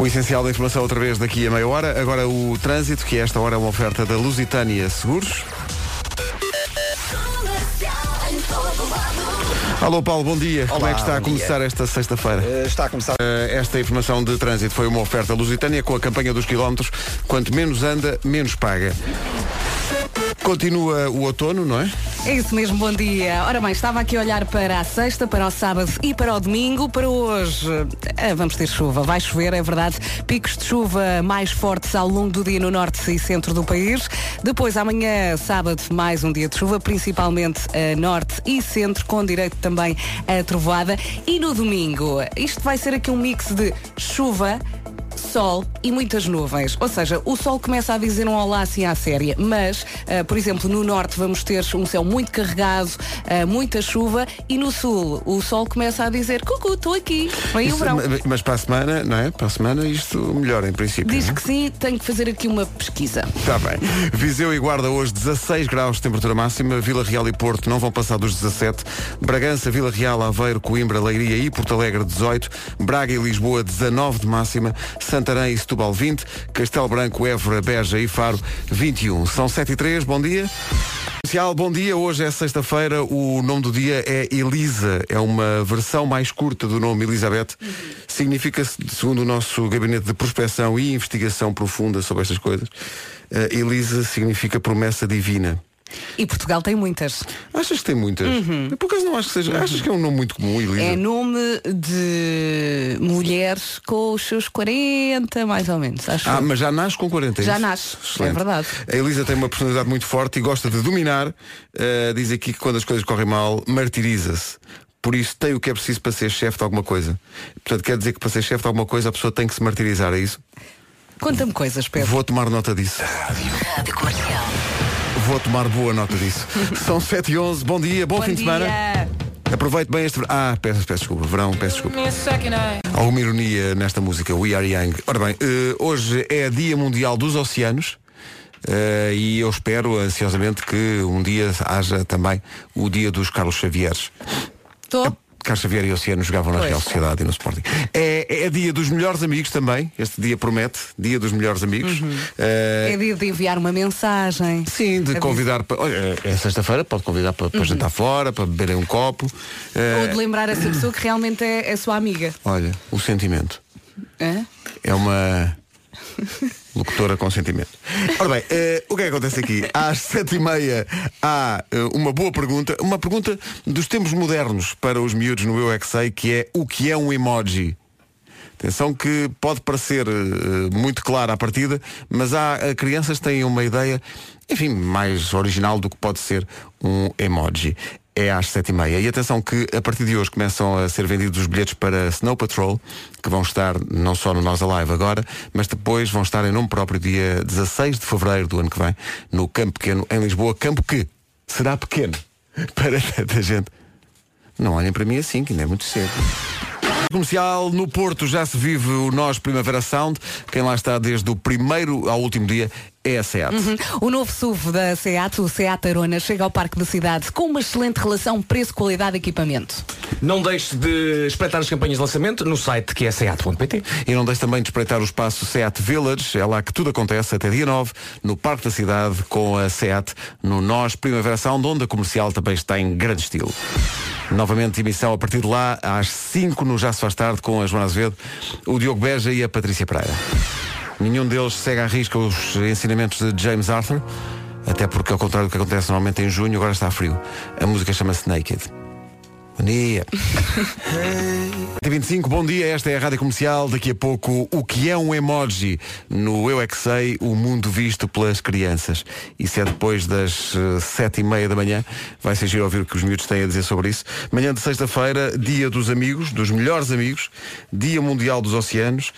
O essencial da informação outra vez daqui a meia hora. Agora o trânsito, que esta hora é uma oferta da Lusitânia Seguros. Alô Paulo, bom dia. Como é que está a bom dia. começar esta sexta-feira? Eh, Está a começar. Eh, Esta informação de trânsito foi uma oferta lusitânia com a campanha dos quilómetros. Quanto menos anda, menos paga. Continua o outono, não é? É isso mesmo, bom dia. Ora bem, estava aqui a olhar para a sexta, para o sábado e para o domingo. Para hoje, eh, vamos ter chuva. Vai chover, é verdade. Picos de chuva mais fortes ao longo do dia no norte e centro do país. Depois, amanhã, sábado, mais um dia de chuva, principalmente a norte e centro, com direito também a trovoada. E no domingo, isto vai ser aqui um mix de chuva, sol e muitas nuvens. Ou seja, o sol começa a dizer um olá assim à séria, mas, ah, por exemplo, no norte vamos ter um céu muito carregado, ah, muita chuva e no sul o sol começa a dizer cucu, estou aqui, vem o Isso- verão. ma- mas para a semana, não é? Para a semana isto melhora em princípio. Diz não é? que sim, tenho que fazer aqui uma pesquisa. Está bem. Viseu e Guarda hoje 16 graus de temperatura máxima. Vila Real e Porto não vão passar dos 17. Bragança, Vila Real, Aveiro, Coimbra, Leiria e Porto Alegre 18. Braga e Lisboa 19 de máxima. Santarém e Setúbal 20. Castelo Branco, Évora, Beja e Faro 21. São 7 e 3. Bom dia. Comercial, bom dia. Hoje é sexta-feira. O nome do dia é Elisa. É uma versão mais curta do nome Elizabeth. Significa, segundo o nosso gabinete de prospecção e investigação profunda sobre estas coisas, eh, Elisa significa promessa divina. E Portugal tem muitas. Achas que tem muitas? Eu, Por acaso não acho que seja. Achas que é um nome muito comum, Elisa? É nome de mulheres com os seus 40, mais ou menos. Acho Ah, eu. mas já nasce com 40 é Já isso? nasce, Excelente. é verdade. A Elisa tem uma personalidade muito forte e gosta de dominar. Uh, diz aqui que quando as coisas correm mal, martiriza-se. Por isso tem o que é preciso para ser chefe de alguma coisa. Portanto, quer dizer que para ser chefe de alguma coisa a pessoa tem que se martirizar, é isso? Conta-me coisas, Pedro. Vou tomar nota disso. Vou tomar boa nota disso. São 7 e 11 bom dia, bom, fim de semana. Aproveite bem este verão. Ah, peço, peço desculpa, verão, peço desculpa. Alguma ironia nesta música, We Are Young. Ora bem, eh, hoje é Dia Mundial dos Oceanos. eh, e eu espero ansiosamente que um dia haja também o dia dos Carlos Xavieres. Estou. Carlos Xavier e Oceano jogavam na Pois. Real Sociedade e no Sporting. É, é dia dos melhores amigos também. Este dia promete, dia dos melhores amigos. Eh, É dia de enviar uma mensagem. Sim, de Aviso. convidar para. Olha, é sexta-feira, pode convidar para, para jantar fora, para beberem um copo. Eh, Ou de lembrar essa pessoa que realmente é, é sua amiga. olha, o sentimento. Hã? É uma locutora com sentimento. Ora bem, eh, o que é que acontece aqui? Às sete e meia há eh, uma boa pergunta, uma pergunta dos tempos modernos para os miúdos no Eu é Que Sei, que é o que é um emoji? Atenção que pode parecer eh, muito claro à partida, mas há crianças que têm uma ideia, enfim, mais original do que pode ser um emoji. É às sete e meia. E atenção que a partir de hoje começam a ser vendidos os bilhetes para Snow Patrol, que vão estar não só no Nós Alive agora, mas depois vão estar em nome próprio dia 16 de Fevereiro do ano que vem, no Campo Pequeno, em Lisboa. Campo que será pequeno para tanta gente. Não olhem para mim assim, que ainda é muito cedo. Comercial, no Porto já se vive o Nós Primavera Sound. Quem lá está desde o primeiro ao último dia é a SEAT. O novo SUV da SEAT, o SEAT Arona, chega ao Parque da Cidade com uma excelente relação preço-qualidade-equipamento. Não deixe de espreitar as campanhas de lançamento no site que é seat.pt. E não deixe também de espreitar o espaço SEAT Village. É lá que tudo acontece até dia 9, no Parque da Cidade, com a SEAT, no Nós Primavera Sound, onde a comercial também está em grande estilo. Novamente emissão a partir de lá, às 5 no Já se faz tarde, com a Joana Azevedo, o Diogo Beja e a Patrícia Pereira. Nenhum deles segue à risca os ensinamentos de James Arthur, até porque, ao contrário do que acontece normalmente em junho, agora está frio. A música chama-se Naked. Bom dia. 25, bom dia, esta é a Rádio Comercial. Daqui a pouco, o que é um emoji? No Eu É Que Sei, o mundo visto pelas crianças. Isso é depois das eh, sete e meia da manhã. Vai ser giro ouvir o que os miúdos têm a dizer sobre isso. Manhã de sexta-feira, dia dos amigos, dos melhores amigos, dia mundial dos oceanos,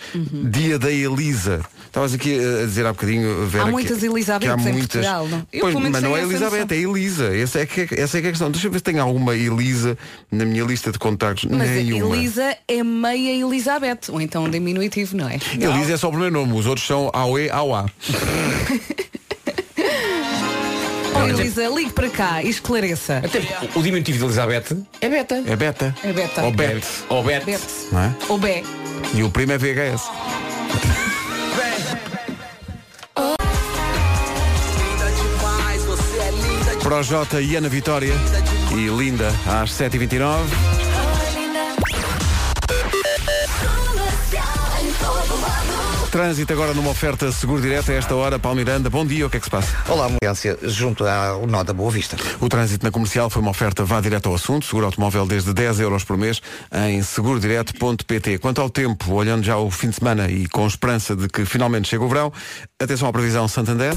dia da Elisa. Estavas aqui a dizer há bocadinho, Vera, Há que- muitas que Elisabetes há em muitas... Portugal, não? Pois, mas não é Elizabeth, noção. é Elisa. Essa é, que, é- essa é que é a questão. Deixa eu ver se tem alguma Elisa na minha lista de contactos. Mas Nenhuma. Elisa é meia Elizabeth, ou então um diminutivo, não é? Elisa é só o primeiro nome, os outros são AOE, AOA. Oh, Elisa, ligue para cá e esclareça. Até o diminutivo de Elizabeth é beta. É beta. É beta. Ou bet. Ou bet. Bet. Não é? Ou Bé. E o primo é VHS. Projota e Ana Vitória e Linda às 7h29. Trânsito agora numa oferta seguro direto a esta hora. Paulo Miranda, bom dia, o que é que se passa? Olá, ambulância junto ao nó da Boa Vista. O trânsito na comercial foi uma oferta vá direto ao assunto, seguro automóvel desde 10 euros por mês em segurodireto.pt. Quanto ao tempo, olhando já o fim de semana e com esperança de que finalmente chegue o verão, atenção à previsão Santander.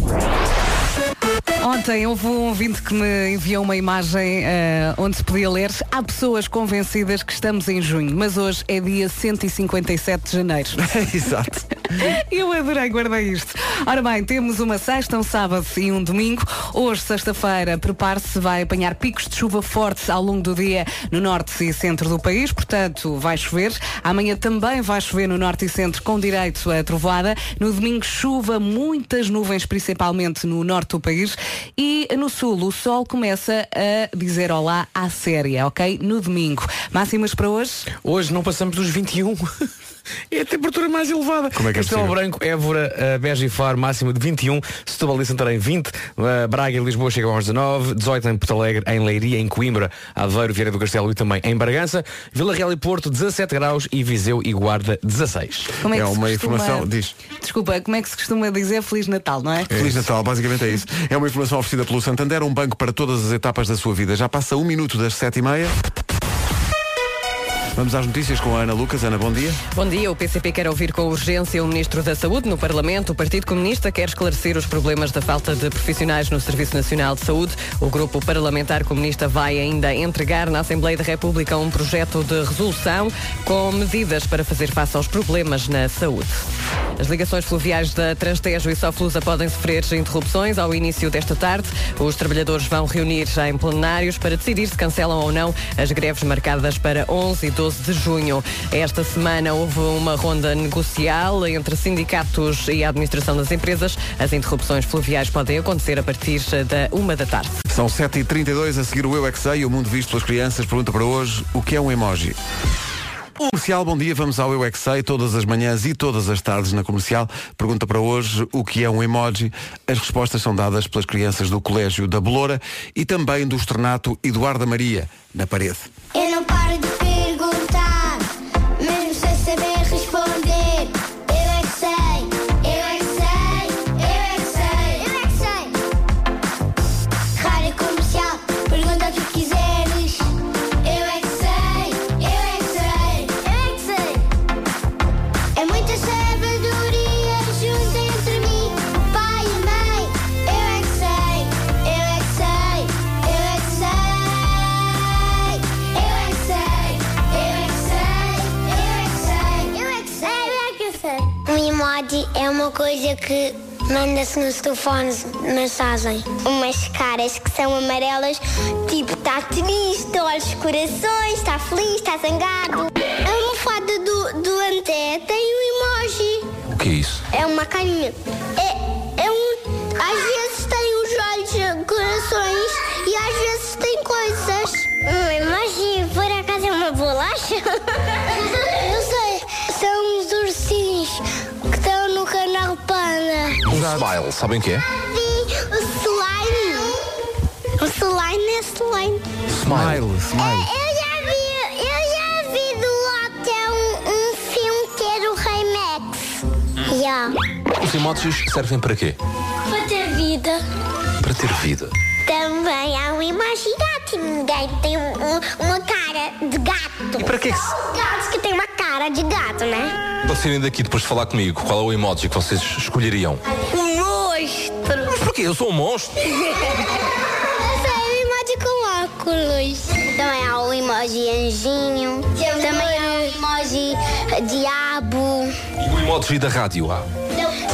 Ontem houve um ouvinte que me enviou uma imagem eh, onde se podia ler Há pessoas convencidas que estamos em junho, mas hoje é dia 157 de janeiro. Exato. Eu adorei, guardei isto. Ora bem, temos uma sexta, um sábado e um domingo. Hoje, sexta-feira, prepare-se, vai apanhar picos de chuva fortes ao longo do dia no norte e centro do país, portanto vai chover. Amanhã também vai chover no norte e centro com direito a trovoada. No domingo, chuva, muitas nuvens, principalmente no norte do país. E no sul, o sol começa a dizer olá à séria, ok? No domingo. Máximas para hoje? Hoje não passamos dos 21. É a temperatura mais elevada. Como é que é Castelo possível? Branco, Évora, uh, Beja e Faro, máxima de 21. Setúbal e Santarém, 20. Uh, Braga e Lisboa chegam aos 19. 18 em Porto Alegre, em Leiria, em Coimbra, Aveiro, Vieira do Castelo e também em Bragança. Vila Real e Porto, 17 graus. E Viseu e Guarda, 16. Como é, É que se uma costuma- informação- diz. Desculpa, como é que se costuma dizer Feliz Natal, não é? Feliz Natal, basicamente é isso. É uma informação oferecida pelo Santander, um banco para todas as etapas da sua vida. Já passa um minuto das sete e meia. Vamos às notícias com a Ana Lucas. Ana, bom dia. Bom dia. O PCP quer ouvir com urgência o Ministro da Saúde no Parlamento. O Partido Comunista quer esclarecer os problemas da falta de profissionais no Serviço Nacional de Saúde. O Grupo Parlamentar Comunista vai ainda entregar na Assembleia da República um projeto de resolução com medidas para fazer face aos problemas na saúde. As ligações fluviais da Transtejo e Soflusa podem sofrer interrupções ao início desta tarde. Os trabalhadores vão reunir já em plenários para decidir se cancelam ou não as greves marcadas para 11 e 12 de junho. Esta semana houve uma ronda negocial entre sindicatos e a administração das empresas. As interrupções fluviais podem acontecer a partir da uma da tarde. São 7h32 a seguir o Eu é Que Sei, o mundo visto pelas crianças. Pergunta para hoje, o que é um emoji? Comercial, bom dia, vamos ao Eu é Que Sei, todas as manhãs e todas as tardes na comercial. Pergunta para hoje o que é um emoji. As respostas são dadas pelas crianças do Colégio da Beloura e também do Externato Eduarda Maria, na parede. Eu não paro é uma coisa que manda-se nos telefones mensagem. Umas caras que são amarelas, tipo está triste, olhos corações, está feliz, está zangado. A almofada do, do André tem um emoji. O que é isso? É uma carinha. É, é um. Às vezes tem os olhos corações e às vezes tem coisas. Um smile, sabem o que é? Vi o slime. O slime é slime. Smile, smile. Eu já vi, eu já vi do hotel um, um filme que era o Rei Max. Yeah. Os emojis servem para quê? Para ter vida. Para ter vida. Também há um emoji gato. Ninguém tem um- um- uma cara de gato. E para que é que se- Gatos que tem uma cara de gato, né? Para saírem daqui depois de falar comigo, qual é o emoji que vocês escolheriam? Um monstro. Mas porquê? Eu sou um monstro. Esse é um emoji com óculos. Também há o emoji anjinho. Também há o emoji diabo. E o emoji da rádio? Ah,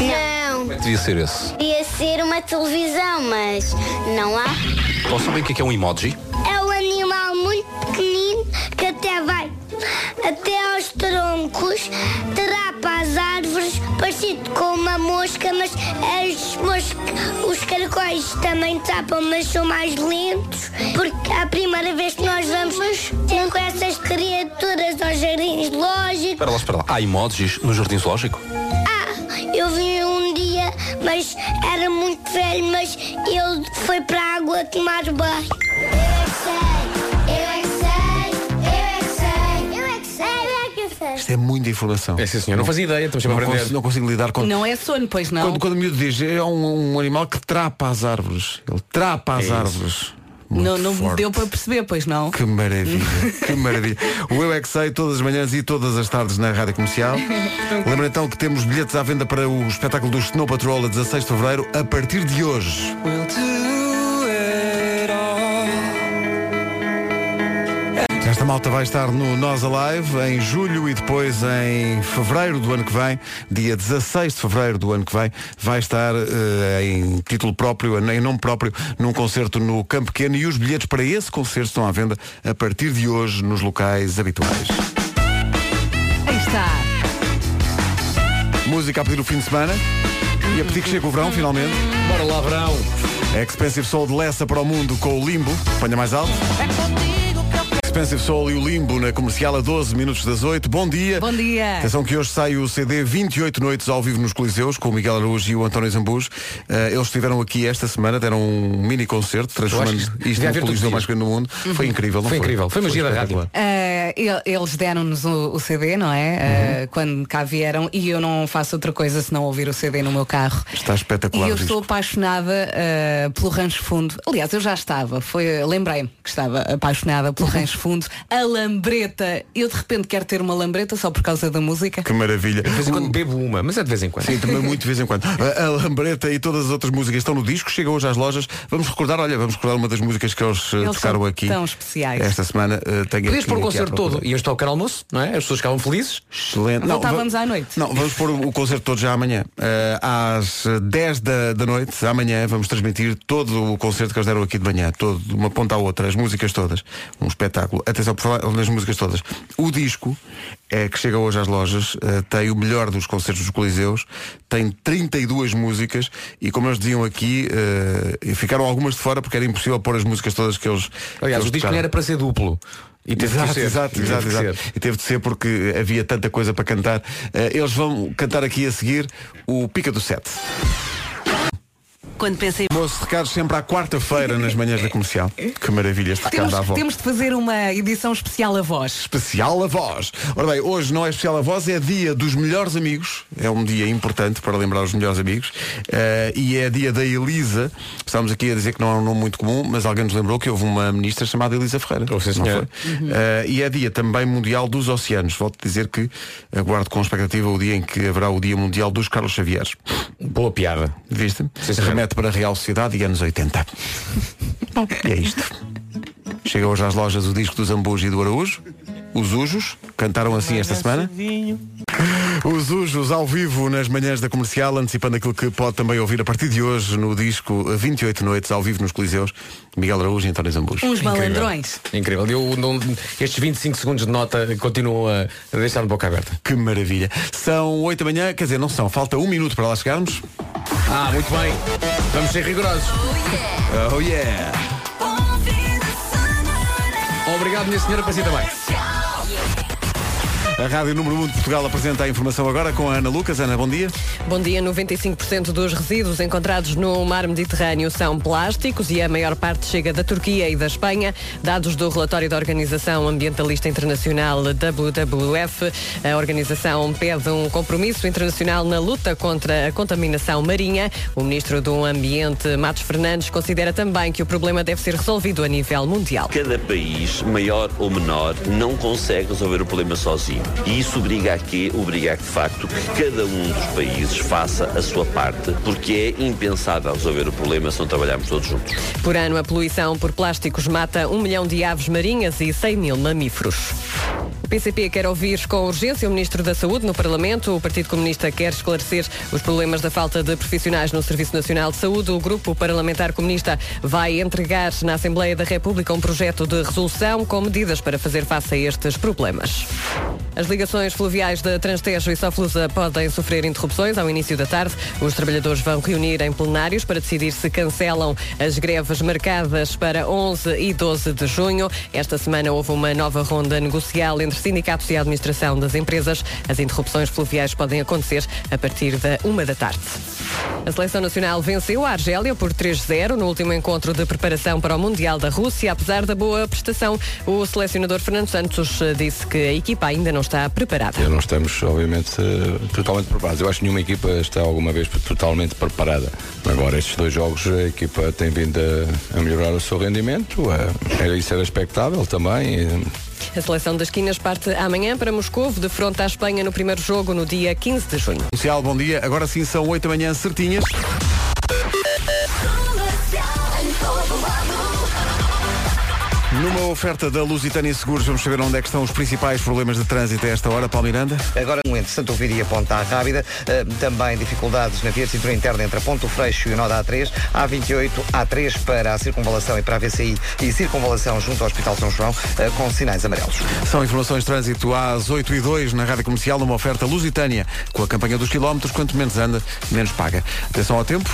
Não. devia ser esse. Devia ser uma televisão, mas não há. Ou sabem o que é, que é um emoji? Até aos troncos, trapa as árvores, parecido com uma mosca, mas as mosca- os caracóis também trapam, mas são mais lentos, porque é a primeira vez que nós vamos ter com essas criaturas aos jardins lógicos. Espera lá, espera lá. Há emojis no Jardim Zoológico? Ah, eu vi um dia, mas era muito velho, mas ele foi para a água tomar banho. Isto é muita informação. É sim, senhor. Não fazia ideia, estamos Não a aprender. consigo, não consigo lidar com. Não é sono, pois não. Quando, quando o miúdo diz, é um, um animal que trapa as árvores. Ele trapa as É árvores. Muito não não forte. deu para perceber, pois não. Que maravilha, que maravilha. O Eu é que sei, todas as manhãs e todas as tardes na Rádio Comercial. Lembra então que temos bilhetes à venda para o espetáculo do Snow Patrol a 16 de Fevereiro, a partir de hoje. Esta malta vai estar no Nós Alive em julho e depois em fevereiro do ano que vem, dia 16 de fevereiro do ano que vem, vai estar eh, em título próprio, em nome próprio, num concerto no Campo Pequeno e os bilhetes para esse concerto estão à venda a partir de hoje nos locais habituais. Aí está. Música a pedir o fim de semana e a pedir que chegue o verão, finalmente. Bora lá, verão. Expensive Soul de Lessa para o Mundo com o Limbo. Ponha mais alto. Expensive Soul e o Limbo na comercial a 12 minutos das 8. Bom dia. Bom dia. Atenção que hoje sai o CD 28 noites ao vivo nos Coliseus com o Miguel Araújo e o António Zambus. Eh, eles estiveram aqui esta semana, deram um mini concerto, transformando isto no Coliseu mais grande do mundo. Foi incrível, não Foi foi? incrível. Foi magia da rádio. el- eles deram-nos o, o CD, não é? Eh, quando cá vieram e eu não faço outra coisa senão ouvir o CD no meu carro. Está espetacular. E eu estou apaixonada pelo Rancho Fundo. Aliás, eu já estava. Foi, lembrei-me que estava apaixonada pelo Rancho Fundo. A lambreta. Eu de repente quero ter uma lambreta só por causa da música. Que maravilha. De vez em quando bebo uma, mas é de vez em quando. Sim, também muito de vez em quando. A, a Lambreta e todas as outras músicas estão no disco, chega hoje às lojas. Vamos recordar, olha, vamos recordar uma das músicas que eles, eh, Eles tocaram aqui. tão especiais. Esta semana uh, tenho Podias pôr o concerto todo e ao pequeno almoço, não é? As pessoas ficavam felizes. Excelente. Voltávamos va- à noite. Não, vamos pôr o, concerto todo já amanhã. Eh, às eh, 10 da, da noite, amanhã, vamos transmitir todo o concerto que eles deram aqui de manhã, todo, de uma ponta à outra, as músicas todas. Um espetáculo. Atenção, por falar nas músicas todas. O disco, é, que chega hoje às lojas, eh, tem o melhor dos concertos dos Coliseus, tem 32 músicas e como eles diziam aqui, eh, ficaram algumas de fora porque era impossível pôr as músicas todas que eles. que Aliás, eles o disco não era para ser duplo. E teve Exato, que ser. exato, E exato, que exato. E teve de ser porque havia tanta coisa para cantar. Eh, eles vão cantar aqui a seguir o Pica do Sete. Quando pensei Moço, recados sempre à quarta-feira nas manhãs da comercial. Que maravilha este recado Temos, da avó. temos de fazer uma edição especial a voz. Especial a voz. Ora bem, hoje não é especial a voz, é dia dos melhores amigos. É um dia importante para lembrar os melhores amigos. Eh, e é dia da Elisa. Estávamos aqui a dizer que não é um nome muito comum, mas alguém nos lembrou que houve uma ministra chamada Elisa Ferreira. Oh, sim, não foi? Eh, e é dia também mundial dos oceanos. Volto a dizer que aguardo com expectativa o dia em que haverá o dia mundial dos Carlos Xavieres. Boa piada. Viste? Sim, senhor. Remete para a Real Sociedade e anos 80. Bom, e é isto. Chega hoje às lojas o disco do Zambujo e do Araújo. Os Ujos cantaram assim esta semana. Os Ujos ao vivo nas manhãs da comercial, antecipando aquilo que pode também ouvir a partir de hoje no disco 28 Noites ao vivo nos Coliseus. Miguel Araújo e António Zambujo. Uns Incrível. malandrões. Incrível. Eu, não- estes 25 segundos de nota continuam a deixar-me boca aberta. Que maravilha. São 8 da manhã, quer dizer, não são, falta um minuto para lá chegarmos. Ah, muito bem. Vamos ser rigorosos. Oh yeah! Obrigado, minha senhora, para si também. A Rádio Número 1 de Portugal apresenta a informação agora com a Ana Lucas. Ana, bom dia. Bom dia. 95% dos resíduos encontrados no mar Mediterrâneo são plásticos e a maior parte chega da Turquia e da Espanha. Dados do relatório da Organização Ambientalista Internacional WWF, a organização pede um compromisso internacional na luta contra a contaminação marinha. O ministro do Ambiente, Matos Fernandes, considera também que o problema deve ser resolvido a nível mundial. Cada país, maior ou menor, não consegue resolver o problema sozinho. E isso obriga a quê? Obriga a que, de facto, que cada um dos países faça a sua parte, porque é impensável resolver o problema se não trabalharmos todos juntos. Por ano, a poluição por plásticos mata um milhão de aves marinhas e 100 mil mamíferos. O PCP quer ouvir com urgência o Ministro da Saúde no Parlamento. O Partido Comunista quer esclarecer os problemas da falta de profissionais no Serviço Nacional de Saúde. O Grupo Parlamentar Comunista vai entregar na Assembleia da República um projeto de resolução com medidas para fazer face a estes problemas. As ligações fluviais da Transtejo e Soflusa podem sofrer interrupções ao início da tarde. Os trabalhadores vão reunir em plenários para decidir se cancelam as greves marcadas para 11 e 12 de junho. Esta semana houve uma nova ronda negocial entre sindicatos e a administração das empresas. As interrupções fluviais podem acontecer a partir da uma da tarde. A seleção nacional venceu a Argélia por 3-0 no último encontro de preparação para o Mundial da Rússia. Apesar da boa prestação, o selecionador Fernando Santos eh, disse que a equipa ainda não está preparada. Não estamos, obviamente, eh, totalmente preparados. Eu acho que nenhuma equipa está alguma vez totalmente preparada. Agora, estes dois jogos, a equipa tem vindo a, melhorar o seu rendimento. eh, isso era expectável também. A seleção das Quinas parte amanhã para Moscou, de fronte à Espanha no primeiro jogo no dia 15 de junho. Comercial, bom dia. Agora sim são 8 da manhã, certinhas. Numa oferta da Lusitânia Seguros, vamos saber onde é que estão os principais problemas de trânsito a esta hora, Paulo Miranda. Agora, entre Santo Ovídio e a Ponta Rábida, eh, também dificuldades na via de cintura interna entre a Ponto Freixo e o nó da A3, A28, A3 para a circunvalação e para a VCI e circunvalação junto ao Hospital São João, eh, com sinais amarelos. São informações de trânsito às 8 e 2 na Rádio Comercial, numa oferta Lusitânia. Com a campanha dos quilómetros, quanto menos anda, menos paga. Atenção ao tempo.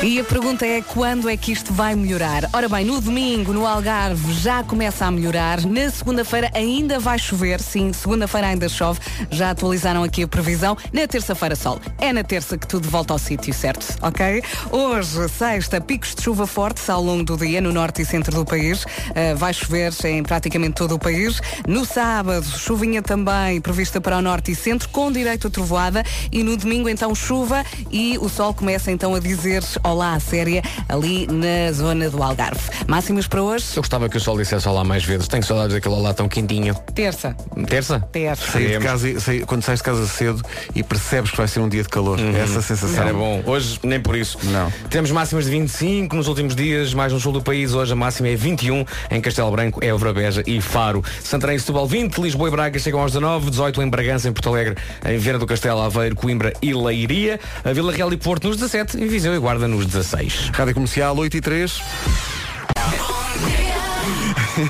E a pergunta é quando é que isto vai melhorar? Ora bem, no domingo, no Algarve, já começa a melhorar. Na segunda-feira ainda vai chover. Sim, segunda-feira ainda chove. Já atualizaram aqui a previsão. Na terça-feira, sol. É na terça que tudo volta ao sítio, certo? Ok? Hoje, sexta, picos de chuva fortes ao longo do dia no norte e centro do país. Uh, vai chover em praticamente todo o país. No sábado, chuvinha também prevista para o norte e centro, com direito a trovoada. E no domingo, então, chuva e o sol começa então a dizer olá à séria ali na zona do Algarve. Máximas para hoje? Eu gostava que o sol dissesse olá mais vezes. Tenho saudades daquele olá tão quentinho. Terça. Terça? Terça. Sair de casa, e- sair- quando sais de casa cedo e percebes que vai ser um dia de calor. Essa sensação. Era bom. Hoje, nem por isso. Não. Temos máximas de 25 nos últimos dias, mais no sul do país. Hoje a máxima é 21 em Castelo Branco, Évora, Beja e Faro. Santarém e Setúbal 20, Lisboa e Braga chegam aos 19, 18 em Bragança, em Porto Alegre, em Viana do Castelo, Aveiro, Coimbra e Leiria. A Vila Real e Porto nos 17 e Viseu e Guarda nos 16. Rádio Comercial 8 e 3.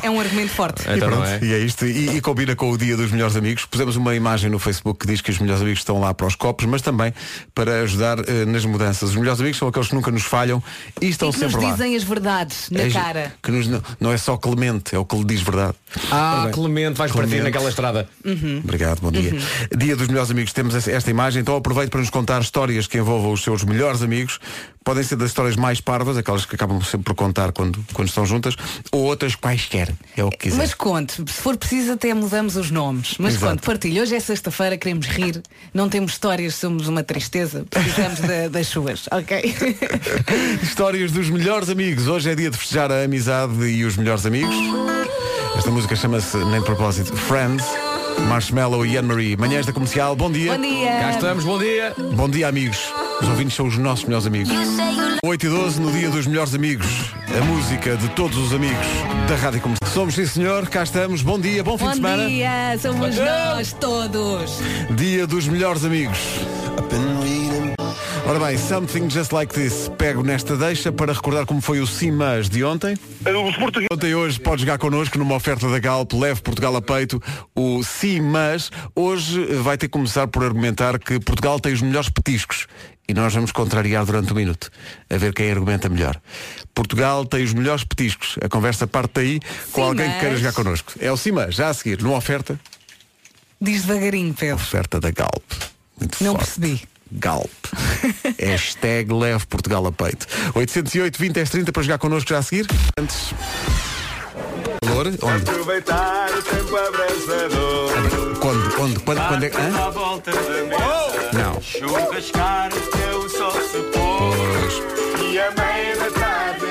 É um argumento forte. E Então pronto, não é? e é isto. E, e combina com o dia dos melhores amigos. Pusemos uma imagem no Facebook que diz que os melhores amigos estão lá para os copos, mas também para ajudar eh, nas mudanças. Os melhores amigos são aqueles que nunca nos falham e estão E que nos sempre lá. dizem as verdades na É, cara. Que nos- não, é só Clemente, é o que lhe diz verdade. Ah, Clemente, vais partir Clemente. naquela estrada. Obrigado, bom dia. Dia dos melhores amigos, temos esta imagem, então aproveito para nos contar histórias que envolvam os seus melhores amigos. Podem ser das histórias mais parvas, aquelas que acabam sempre por contar quando, quando estão juntas, ou outras quaisquer. É o que quiser. Mas conte, se for preciso até mudamos os nomes. Mas Exato. conte, partilhe. Hoje é sexta-feira, queremos rir. Não temos histórias, somos uma tristeza. Precisamos da- das suas, ok? Histórias dos melhores amigos. Hoje é dia de festejar a amizade e os melhores amigos. Esta música chama-se, nem de propósito, Friends. Marshmallow e Anne-Marie. Manhãs da Comercial, bom dia. Bom dia. Cá estamos, bom dia. Bom dia, amigos. Os ouvintes são os nossos melhores amigos. 8 e 12 no dia dos melhores amigos. A música de todos os amigos da Rádio Comercial. Somos, sim senhor, cá estamos. Bom dia, bom fim Bom de semana. dia, somos nós todos. Dia dos melhores amigos. Ora bem, Something Just Like This. Pego nesta deixa para recordar como foi o CIMAS de ontem. Ontem e hoje pode jogar connosco numa oferta da Galp, leve Portugal a peito, o CIMAS. Hoje vai ter que começar por argumentar que Portugal tem os melhores petiscos. E nós vamos contrariar durante um minuto, a ver quem argumenta melhor. Portugal tem os melhores petiscos. A conversa parte daí com alguém que queira jogar connosco. É o CIMAS, já a seguir, numa oferta, Diz devagarinho, Pedro. oferta da Galp. Muito Não forte. percebi. Galp. Hashtag leve Portugal a peito. 808 20 10 30 para jogar connosco já a seguir. Antes. Calor? Onde? Aproveitar o tempo abrasador. Quando? Onde? Quando? Quando é que. Hã? À volta da mesa. Não. Churrascar até o sol se pôr. E a meia da tarde.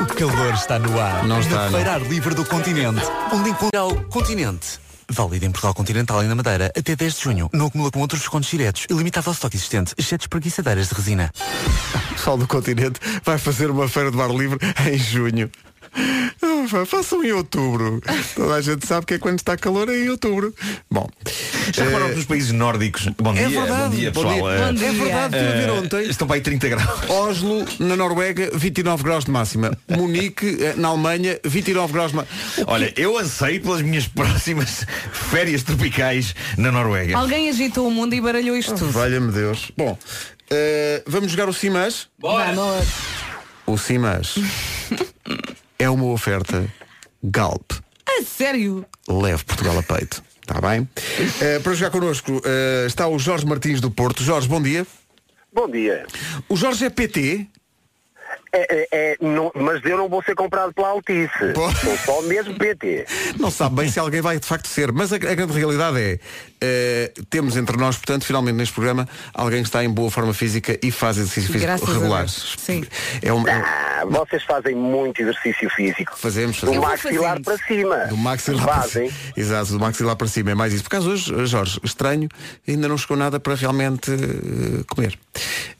O calor está no ar. Não na está, não. Feira Ar Livre do Continente. Onde encontrar o Continente. Válido em Portugal Continental e na Madeira até 10 de junho. Não acumula com outros descontos diretos. Ilimitado ao estoque existente, exceto espreguiçadeiras de resina. Sol do Continente vai fazer uma feira de bar livre em junho. Pá, Façam em outubro. Toda a gente sabe que é quando está calor é em outubro. Bom. Já foram eh, nos países nórdicos? Bom dia, é verdade. bom dia pessoal. Bom dia. Eh, Bom dia. É verdade, estive a ver eh, ontem. Estão para aí 30 graus. Oslo, na Noruega, 29 graus de máxima. Munique, eh, na Alemanha, 29 graus de máxima. Olha, eu anseio pelas minhas próximas férias tropicais na Noruega. Alguém agitou o mundo e baralhou isto tudo. Valha-me Deus. Bom, eh, vamos jogar o Simas? Vamos. O Simas é uma oferta Galp. A sério? leve Portugal a peito. Está bem? Eh, para jogar connosco eh, está o Jorge Martins do Porto. Jorge, bom dia. Bom dia. O Jorge é PT? É, é, é, não- mas eu não vou ser comprado pela Altice. Sou só mesmo PT. Não sabe bem se alguém vai de facto ser, mas a, a grande realidade é eh, temos entre nós, portanto, finalmente neste programa, alguém que está em boa forma física e faz exercício físico regular. Sim. É um, é um- Ah, vocês fazem muito exercício físico. Fazemos, Do fazemos. maxilar para cima. Do maxilar para Fazem. cima. Exato, do maxilar para cima. É mais isso. Por acaso hoje, Jorge, estranho, ainda não chegou nada para realmente eh, comer.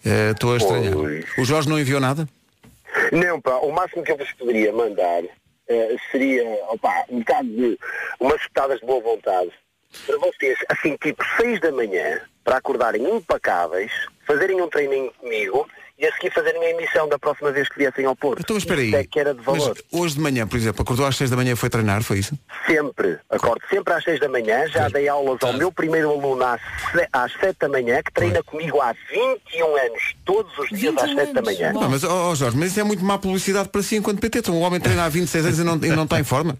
Eh, Estou a estranhar. O Jorge não enviou nada? Não, pá, o máximo que eu vos poderia mandar eh, seria, opá, um bocado de umas pitadas de boa vontade para vocês, assim, tipo 6 da manhã, para acordarem impecáveis, fazerem um treininho comigo e a seguir fazerem a emissão da próxima vez que viessem ao Porto. Então, mas espera aí. Isso é que era de Mas valor. hoje de manhã, por exemplo, acordou às 6 da manhã e foi treinar, foi isso? Sempre, acordo sempre às 6 da manhã, já dei aulas ao meu primeiro aluno às, às 7 da manhã, que treina comigo há 21 anos, todos os dias às 7 da manhã. Não, mas, ó, ó, Jorge, mas isso é muito má publicidade para si enquanto PT. Então, o homem treina há 26 anos e não, e não está em forma.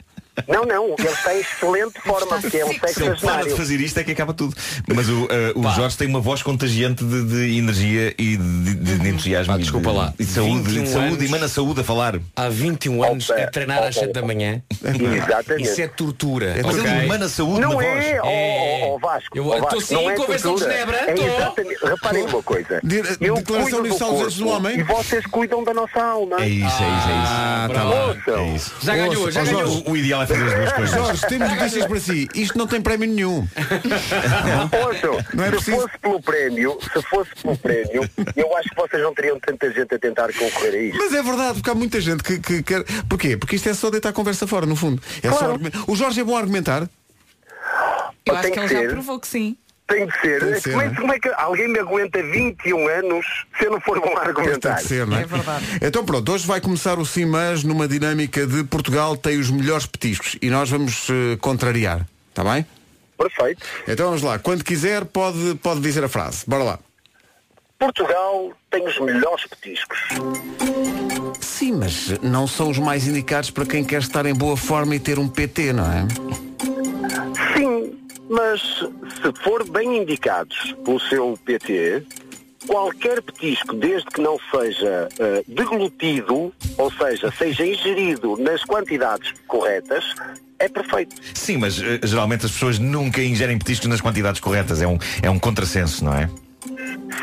Não, não, ele está em excelente forma, porque é um Se ele para de fazer isto é que acaba tudo. Mas o, eh, o Jorge tem uma voz contagiante de, de energia e de, de- de entusiasmo. e desculpa de, lá. E de saúde, 21 de saúde, anos. emana saúde a falar. Há 21 anos a treinar às 7 da manhã. Exatamente. Isso é tortura. Mas ok? ele emana saúde Não na voz. é, ó ó, Vasco. Eu estou sim, não é convenção de. Genebra, É exatamente. Reparem uma coisa. De- Eu Declaração Universal dos do Homem. E vocês cuidam da nossa alma. É isso, é isso, é isso. Ah, tá. É. Já ganhou, já ganhou. O, o ideal é fazer as duas coisas. Jorge, temos notícias para si. Isto não tem prémio nenhum. Ouçam, Não é se preciso. fosse pelo prémio, se fosse pelo prémio, eu acho que vocês não teriam tanta gente a tentar concorrer a isto. Mas é verdade, porque há muita gente que, que quer. Porquê? Porque isto é só deitar a conversa fora, no fundo. É só Claro. argumen- O Jorge é bom a argumentar. Eu acho Tem que ele que já provou que sim. Tem que ser. Tem que ser, como, é, é? como é que alguém me aguenta 21 anos se eu não for bom a Pois tem argumentar? que ser, não é? É verdade. Então pronto, hoje vai começar o Simas numa dinâmica de Portugal tem os melhores petiscos e nós vamos eh, contrariar. Está bem? Perfeito. Então vamos lá. Quando quiser, pode, pode dizer a frase. Bora lá. Portugal tem os melhores petiscos. Sim, mas não são os mais indicados para quem quer estar em boa forma e ter um PT, não é? Mas se for bem indicados pelo seu PT, qualquer petisco, desde que não seja eh, deglutido, ou seja, seja ingerido nas quantidades corretas, é perfeito. Sim, mas eh, geralmente as pessoas nunca ingerem petiscos nas quantidades corretas. É um, é um contrassenso, não é?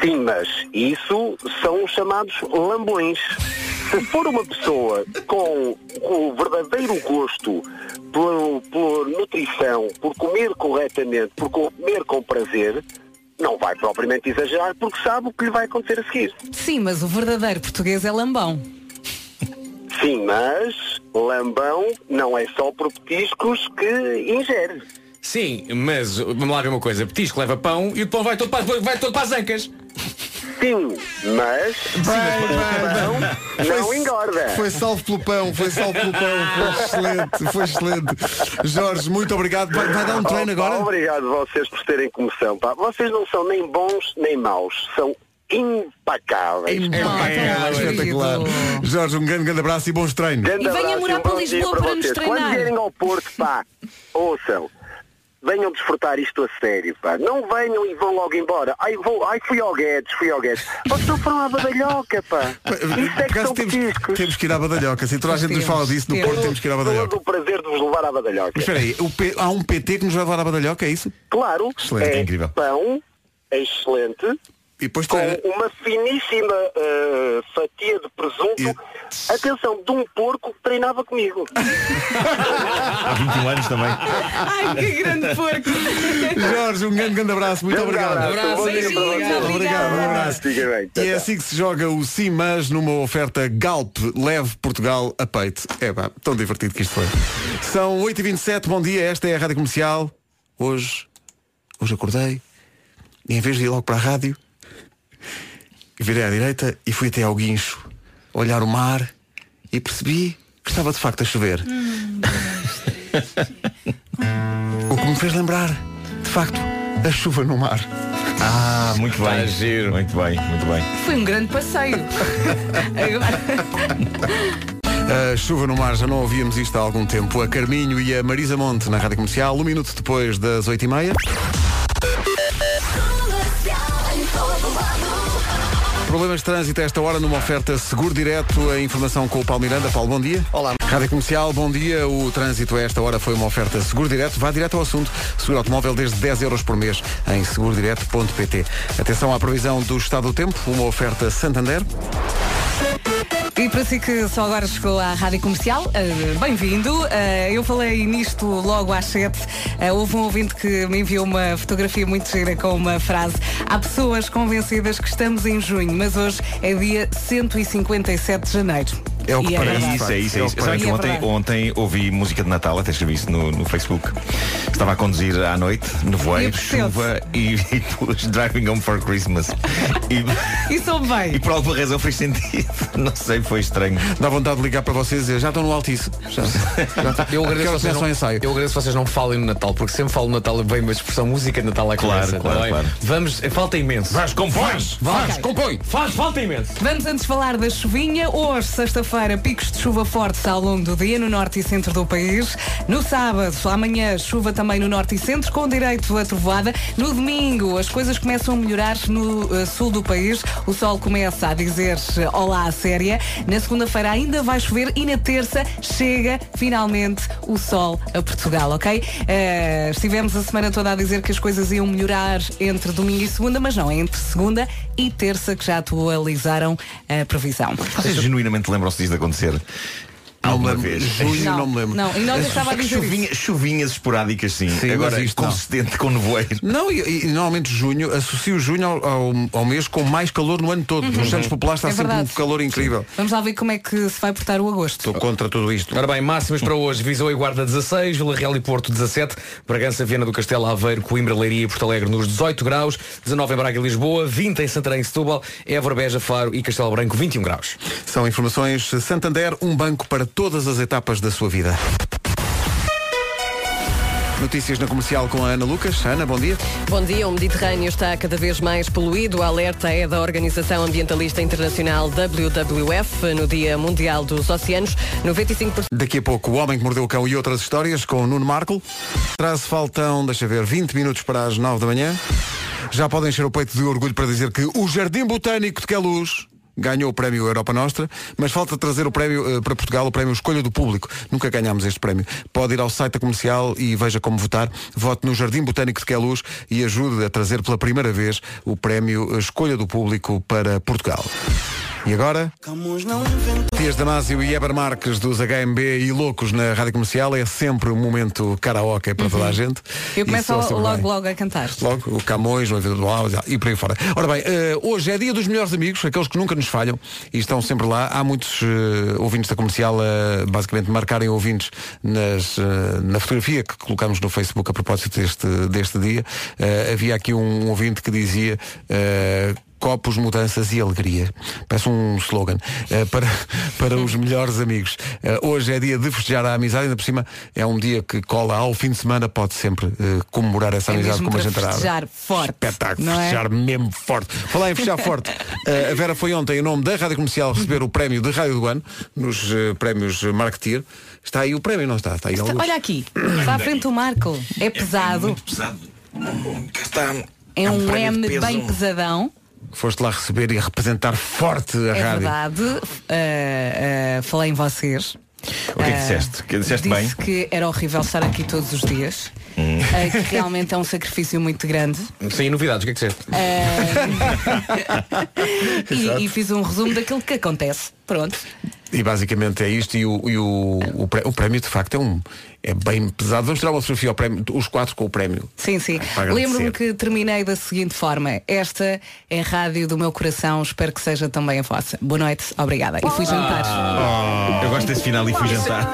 Sim, mas isso são os chamados lambões. Se for uma pessoa com o verdadeiro gosto por, por nutrição, por comer corretamente, por comer com prazer, não vai propriamente exagerar porque sabe o que lhe vai acontecer a seguir. Sim, mas o verdadeiro português é lambão. Sim, mas lambão não é só por petiscos que ingere. Sim, mas vamos lá ver uma coisa. Petisco leva pão e o pão vai todo para, vai todo para as ancas. Sim, mas o pão não engorda. Foi salvo pelo pão, foi salvo pelo pão, foi excelente, foi excelente. Jorge, muito obrigado. Vai, vai dar um treino Oh, pá, agora? Obrigado vocês por terem comoção. Pá. Vocês não são nem bons nem maus. São impacáveis. Impecável, espetacular. Jorge, um grande, grande abraço e bons treinos. Grande E venha morar um para Lisboa para nos vocês. treinar. Quando vierem ao Porto, pá, ouçam. Venham desfrutar isto a sério, pá. Não venham e vão logo embora. Ai, vou, ai fui ao Guedes, fui ao Guedes. Vocês não foram à badalhoca, pá. Isso é que são temos, petiscos. temos que ir à badalhoca. Se toda a gente nos fala disso, no. Porto temos que ir à badalhoca. Todo o prazer de vos levar à badalhoca. Mas espera aí, P- há um PT que nos vai levar à badalhoca, é isso? Claro, Excelente, é incrível. pão, é excelente, E depois com uma finíssima eh, fatia de presunto, atenção, de um porco que treinava comigo. Há 21 anos também. Ai, que grande porco. Jorge, um grande, grande abraço, muito Grande obrigado. abraço. Obrigado, um abraço. Fica bem. E é assim que se joga o Simas numa oferta Galp Leve Portugal a peito. É pá, tão divertido que isto foi. São 8h27, bom dia, esta é a Rádio Comercial. Hoje, hoje acordei e em vez de ir logo para a rádio, virei à direita e fui até ao guincho, olhar o mar e percebi que estava de facto a chover. o que me fez lembrar, de facto, a chuva no mar. Ah, muito bem. Muito bem, muito bem. Foi um grande passeio. Agora... A chuva no mar, já não ouvíamos isto há algum tempo. A Carminho e a Marisa Monte na Rádio Comercial, um minuto depois das oito e meia. Problemas de trânsito a esta hora numa oferta seguro direto. A informação com o Paulo Miranda. Paulo, bom dia. Olá. Rádio Comercial, bom dia. O trânsito a esta hora foi uma oferta seguro direto. Vá direto ao assunto. Seguro automóvel desde 10 euros por mês em segurodireto.pt. Atenção à previsão do estado do tempo. Uma oferta Santander. E para si que só agora chegou à Rádio Comercial, eh, bem-vindo. Eh, eu falei nisto logo às 7. Eh, houve um ouvinte que me enviou uma fotografia muito gira com uma frase. Há pessoas convencidas que estamos em junho, mas hoje é dia 157 de janeiro. É o que E parece. É isso, é isso, é isso. parece. que E é ontem, ontem ouvi música de Natal, até escrevi isso no, no Facebook. Estava a conduzir à noite, nevoeiro, chuva e, e pus Driving Home for Christmas. E, E soube bem. e por alguma razão fez sentido. Não sei, foi estranho. Dá vontade de ligar para vocês e dizer, já estão no Altice. Já, já, Eu agradeço, vocês só não, ensaio. eu agradeço que vocês não falem no Natal, porque sempre falo no Natal vem uma expressão música de Natal à Claro, cabeça. claro, claro. Vamos, falta imenso. Mas compõe! Faz, Ok. compõe. Faz, falta imenso. Vamos antes falar da chuvinha. Hoje, sexta-feira, picos de chuva fortes ao longo do dia no norte e centro do país. No sábado, amanhã, chuva também no norte e centro, com direito a trovoada. No domingo, as coisas começam a melhorar no eh, sul do país. O sol começa a dizer eh, olá à séria. Na segunda-feira ainda vai chover e na terça chega finalmente o sol a Portugal, ok? Eh, estivemos a semana toda a dizer que as coisas iam melhorar entre domingo e segunda, mas não, é entre segunda e terça que já atualizaram a previsão. Vocês genuinamente lembram-se disto de acontecer? Não me Alguma lembro. vez? Junho não, me lembro. Não, e não estava a dizer isso. Chuvinha, chuvinhas esporádicas, sim. Sim, Agora, isto não. consistente com nevoeiro. Não, e, e normalmente junho, associo junho ao, ao, ao mês com mais calor no ano todo. Nos Santos Populares está É sempre verdade. um calor incrível. Vamos lá ver como é que se vai portar o agosto. Estou contra tudo isto. Ora bem, máximas para hoje. Viseu e Guarda 16, Vila Real e Porto 17, Bragança, Viana do Castelo, Aveiro, Coimbra, Leiria e Porto Alegre nos 18 graus, 19 em Braga e Lisboa, 20 em Santarém e Setúbal, Évora, Beja, Faro e Castelo Branco 21 graus. São informações Santander, um banco para todas as etapas da sua vida. Notícias na comercial com a Ana Lucas. Ana, bom dia. Bom dia, o Mediterrâneo está cada vez mais poluído. O alerta é da Organização Ambientalista Internacional WWF no Dia Mundial dos Oceanos. 95% Daqui a pouco, o Homem que Mordeu o Cão e outras histórias com o Nuno Marco. Traz faltam, deixa ver, 20 minutos para as 9 da manhã. Já podem encher o peito de orgulho para dizer que o Jardim Botânico de Queluz ganhou o prémio Europa Nostra, mas falta trazer o prémio eh, para Portugal, o prémio Escolha do Público. Nunca ganhámos este prémio. Pode ir ao site comercial e veja como votar. Vote no Jardim Botânico de Queluz e ajude a trazer pela primeira vez o prémio Escolha do Público para Portugal. E agora? Tias Damásio e Eber Marques dos HMB e Loucos na Rádio Comercial é sempre um momento karaoke para toda a gente. Eu começo logo, bem. logo a cantar. Logo, o Camões, o Vida do Alves e por aí fora. Ora bem, eh, hoje é dia dos melhores amigos, aqueles que nunca nos falham e estão sempre lá. Há muitos eh, ouvintes da comercial a basicamente marcarem ouvintes nas, eh, na fotografia que colocamos no Facebook a propósito deste, deste dia. Eh, havia aqui um ouvinte que dizia. Copos, mudanças e alegria. Parece um slogan eh, para, para os melhores amigos. Eh, hoje é dia de festejar a amizade, ainda por cima é um dia que cola ao fim de semana, pode sempre eh, comemorar essa É amizade mesmo com uma jantarada. festejar forte. Espetáculo, não é? festejar mesmo forte. Falar em festejar forte. a Vera foi ontem, em nome da Rádio Comercial, receber o prémio de Rádio do Ano, nos prémios Marketeer. Está aí o prémio, não está? Está aí alguns. Olha aqui, está à frente o Marco. É pesado. pesado. Cá está. É um prémio de M peso. bem pesadão. Foste lá receber e a representar forte a É rádio. verdade. Uh, uh, falei em vocês. O que é que Uh, disseste? Que disseste disse bem? que era horrível estar aqui todos os dias. Hum. uh, que realmente é um sacrifício muito grande. Sem novidades, o que é que disseste? e, e fiz um resumo daquilo que acontece. Pronto. E basicamente é isto e o, e o, o prémio de facto é um é bem pesado. Vamos tirar uma fotografia ao prémio, os quatro com o prémio. Sim, sim. Lembro-me que terminei da seguinte forma. Esta é a rádio do meu coração. Espero que seja também a vossa. Boa noite. Obrigada. E fui jantar. Eu gosto desse final e fui jantar.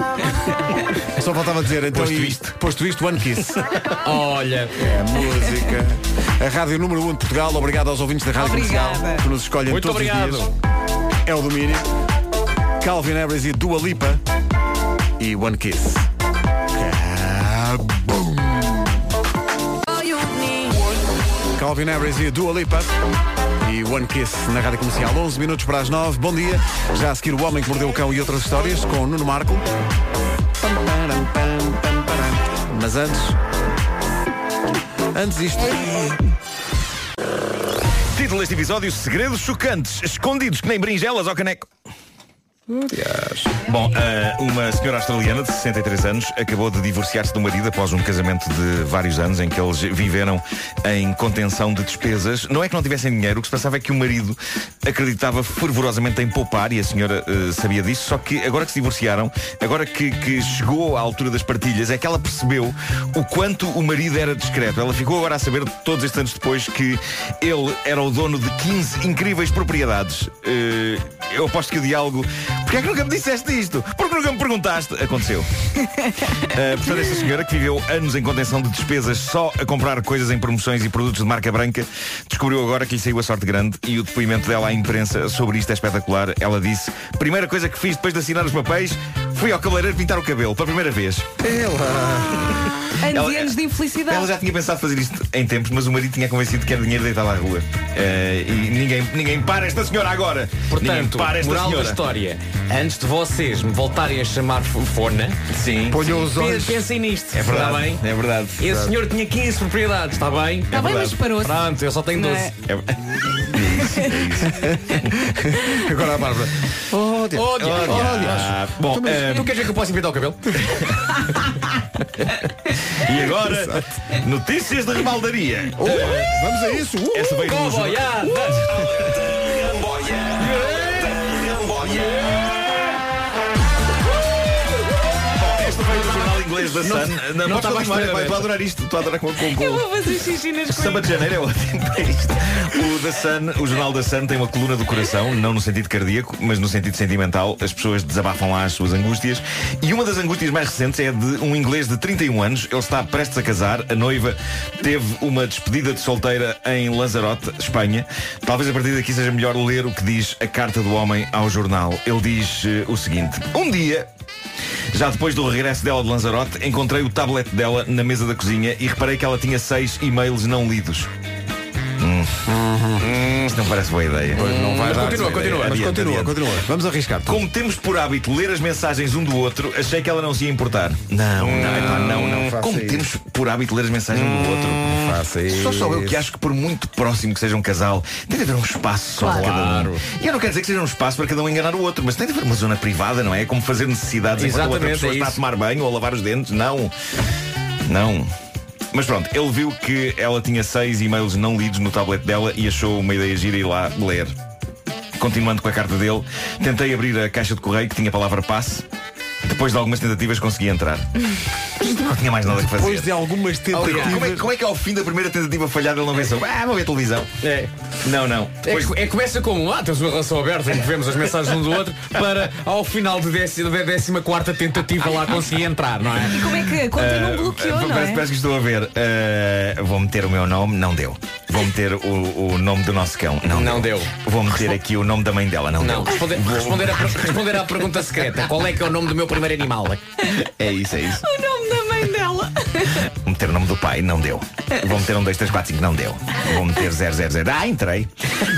Só faltava dizer, então Posto e- isto. posto isto, One Kiss. Olha, É música. A rádio número 1 um de Portugal. Obrigado aos ouvintes da Rádio Obrigada. Comercial que nos escolhem Muito todos obrigado. os dias. É o domínio. Calvin Harris e Dua Lipa e One Kiss. Calvin Harris e Dua Lipa e One Kiss na Rádio Comercial. 11 minutos para as 9. Bom dia. Já a seguir o Homem que Mordeu o Cão e outras histórias com Nuno Marco. Mas antes... Antes isto... Título deste episódio, segredos chocantes, escondidos que nem berinjelas ao caneco. Bom, eh, uma senhora australiana de 63 anos acabou de divorciar-se do marido após um casamento de vários anos em que eles viveram em contenção de despesas. Não é que não tivessem dinheiro, o que se passava é que o marido acreditava fervorosamente em poupar e a senhora eh, sabia disso, só que agora que se divorciaram, agora que, que chegou à altura das partilhas, é que ela percebeu o quanto o marido era discreto. Ela ficou agora a saber, todos estes anos depois, que ele era o dono de 15 incríveis propriedades. Eh, eu aposto que o diálogo Porquê é que nunca me disseste isto? Porque nunca me perguntaste? Aconteceu. Uh, portanto, esta senhora que viveu anos em contenção de despesas só a comprar coisas em promoções e produtos de marca branca, descobriu agora que lhe saiu a sorte grande e o depoimento dela à imprensa sobre isto é espetacular. Ela disse, primeira coisa que fiz depois de assinar os papéis, fui ao cabeleireiro pintar o cabelo, pela primeira vez. Anos Ela- e anos de infelicidade. Ela já tinha pensado fazer isto em tempos, mas o marido tinha convencido que era dinheiro deitado à rua. Eh, e ninguém, ninguém para esta senhora agora. ninguém Portanto, para esta moral senhora. da história, antes de vocês me voltarem a chamar fona, Sim. Ponham os olhos. pensem nisto. É verdade. Está bem? É verdade. Esse senhor tinha 15 propriedades, está bem? Está bem, mas parou-se. Pronto, eu só tenho Não 12. é? Agora a Bárbara. Oh, Dias. Oh. Ah, bom, eh, tu queres ver que eu posso pintar o cabelo? E agora, notícias de rebaldaria. Vamos a isso. Uh! Essa veio no jornal. Inglês da Sun. Não, não espera, vai? Estou a adorar isto. Estou a adorar com, com, com... Eu vou fazer xixi nas Samba coisas. de Janeiro é ótimo para isto. O The Sun, o jornal da Sun tem uma coluna do coração, não no sentido cardíaco, mas no sentido sentimental. As pessoas desabafam lá as suas angústias. E uma das angústias mais recentes é de um inglês de 31 anos. Ele está prestes a casar. A noiva teve uma despedida de solteira em Lanzarote, Espanha. Talvez a partir daqui seja melhor ler o que diz a carta do homem ao jornal. Ele diz eh, o seguinte: Um dia já depois do regresso dela de Lanzarote, encontrei o tablet dela na mesa da cozinha e reparei que ela tinha seis e-mails não lidos. Hum. Hum, isto não parece boa ideia. Não vai Mas dar. continua, continua. Mas Adiante, continua, adiante. continua. Vamos arriscar. Como temos por hábito ler as mensagens um do outro, achei que ela não se ia importar. Não, não, epá, não, não. faça Como isso. temos por hábito ler as mensagens um do outro. Faça isso. Só sou eu que acho que por muito próximo que seja um casal, tem de haver um espaço só Claro. para cada um. E eu não quero dizer que seja um espaço para cada um enganar o outro, mas tem de haver uma zona privada, não é? Como fazer necessidades enquanto a outra Exatamente, pessoa é está a tomar banho ou a lavar os dentes. Não. Não. Mas pronto, ele viu que ela tinha seis e-mails não lidos no tablet dela e achou uma ideia gira ir lá ler. Continuando com a carta dele, tentei abrir a caixa de correio que tinha a palavra passe. Depois de algumas tentativas consegui entrar. Não tinha mais nada que fazer. Depois de algumas tentativas. Como é, como é que ao fim da primeira tentativa falhada ele não pensou, ah, vou ver televisão? É. Não, não. É, Depois, é que começa como, ah, temos uma relação aberta em que vemos as mensagens um do outro, para ao final de décima, da décima quarta tentativa lá conseguir entrar, não é? E como é que a conta não bloqueou, não parece, é? parece que estou a ver. Ah, vou meter o meu nome, não deu. Vou meter o, o nome do nosso cão, não, Não deu. Vou meter aqui o nome da mãe dela, não, Não, deu. responder, responder, a, responder à pergunta secreta. Qual é que é o nome do meu primeiro animal? É isso, é isso. O nome da Vou meter o nome do pai, não deu. Vou meter um 2, 3, 4, 5, não deu. Vou meter 0, 0, 0. Ah, entrei.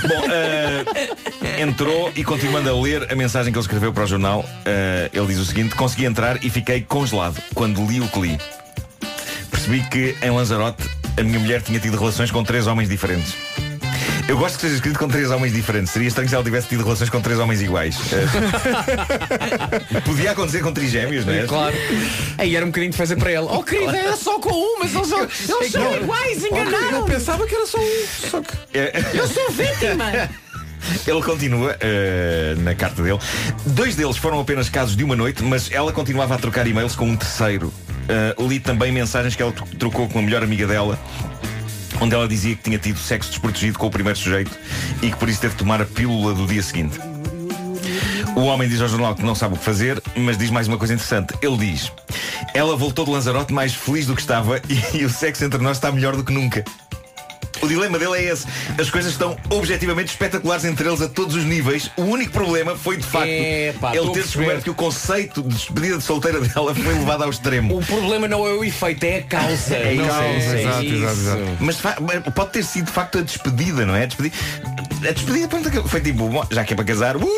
Bom, ah, entrou e continuando a ler a mensagem que ele escreveu para o jornal, ah, ele diz o seguinte: consegui entrar e fiquei congelado quando li o que li. Percebi que em Lanzarote a minha mulher tinha tido relações com três homens diferentes. Eu gosto que seja escrito com três homens diferentes. Seria estranho se ela tivesse tido relações com três homens iguais. Ah, Podia acontecer com trigêmeos, não é? Claro. Aí era um bocadinho de fazer para ele. Oh querida, era só com um, mas eles são, eles são iguais, enganaram. Eu pensava que era só um. Só que... Eu sou vítima. Ele continua eh, na carta dele. Dois deles foram apenas casos de uma noite, mas ela continuava a trocar e-mails com um terceiro. Eh, li também mensagens que ela tro- trocou com a melhor amiga dela. Onde ela dizia que tinha tido sexo desprotegido com o primeiro sujeito e que por isso teve de tomar a pílula do dia seguinte. O homem diz ao jornal que não sabe o que fazer, mas diz mais uma coisa interessante. Ele diz: Ela voltou de Lanzarote mais feliz do que estava e, o sexo entre nós está melhor do que nunca. O dilema dele é esse. As coisas estão objetivamente espetaculares entre eles a todos os níveis. O único problema foi, de facto, Epá, ele a ter descoberto que o conceito de despedida de solteira dela foi levado ao extremo. O problema não é o efeito, é a causa. É isso, Não, é é exato, exato. Mas pode ter sido de facto a despedida, não é? A despedida. a despedida pronto, foi tipo, já que é para casar, uh!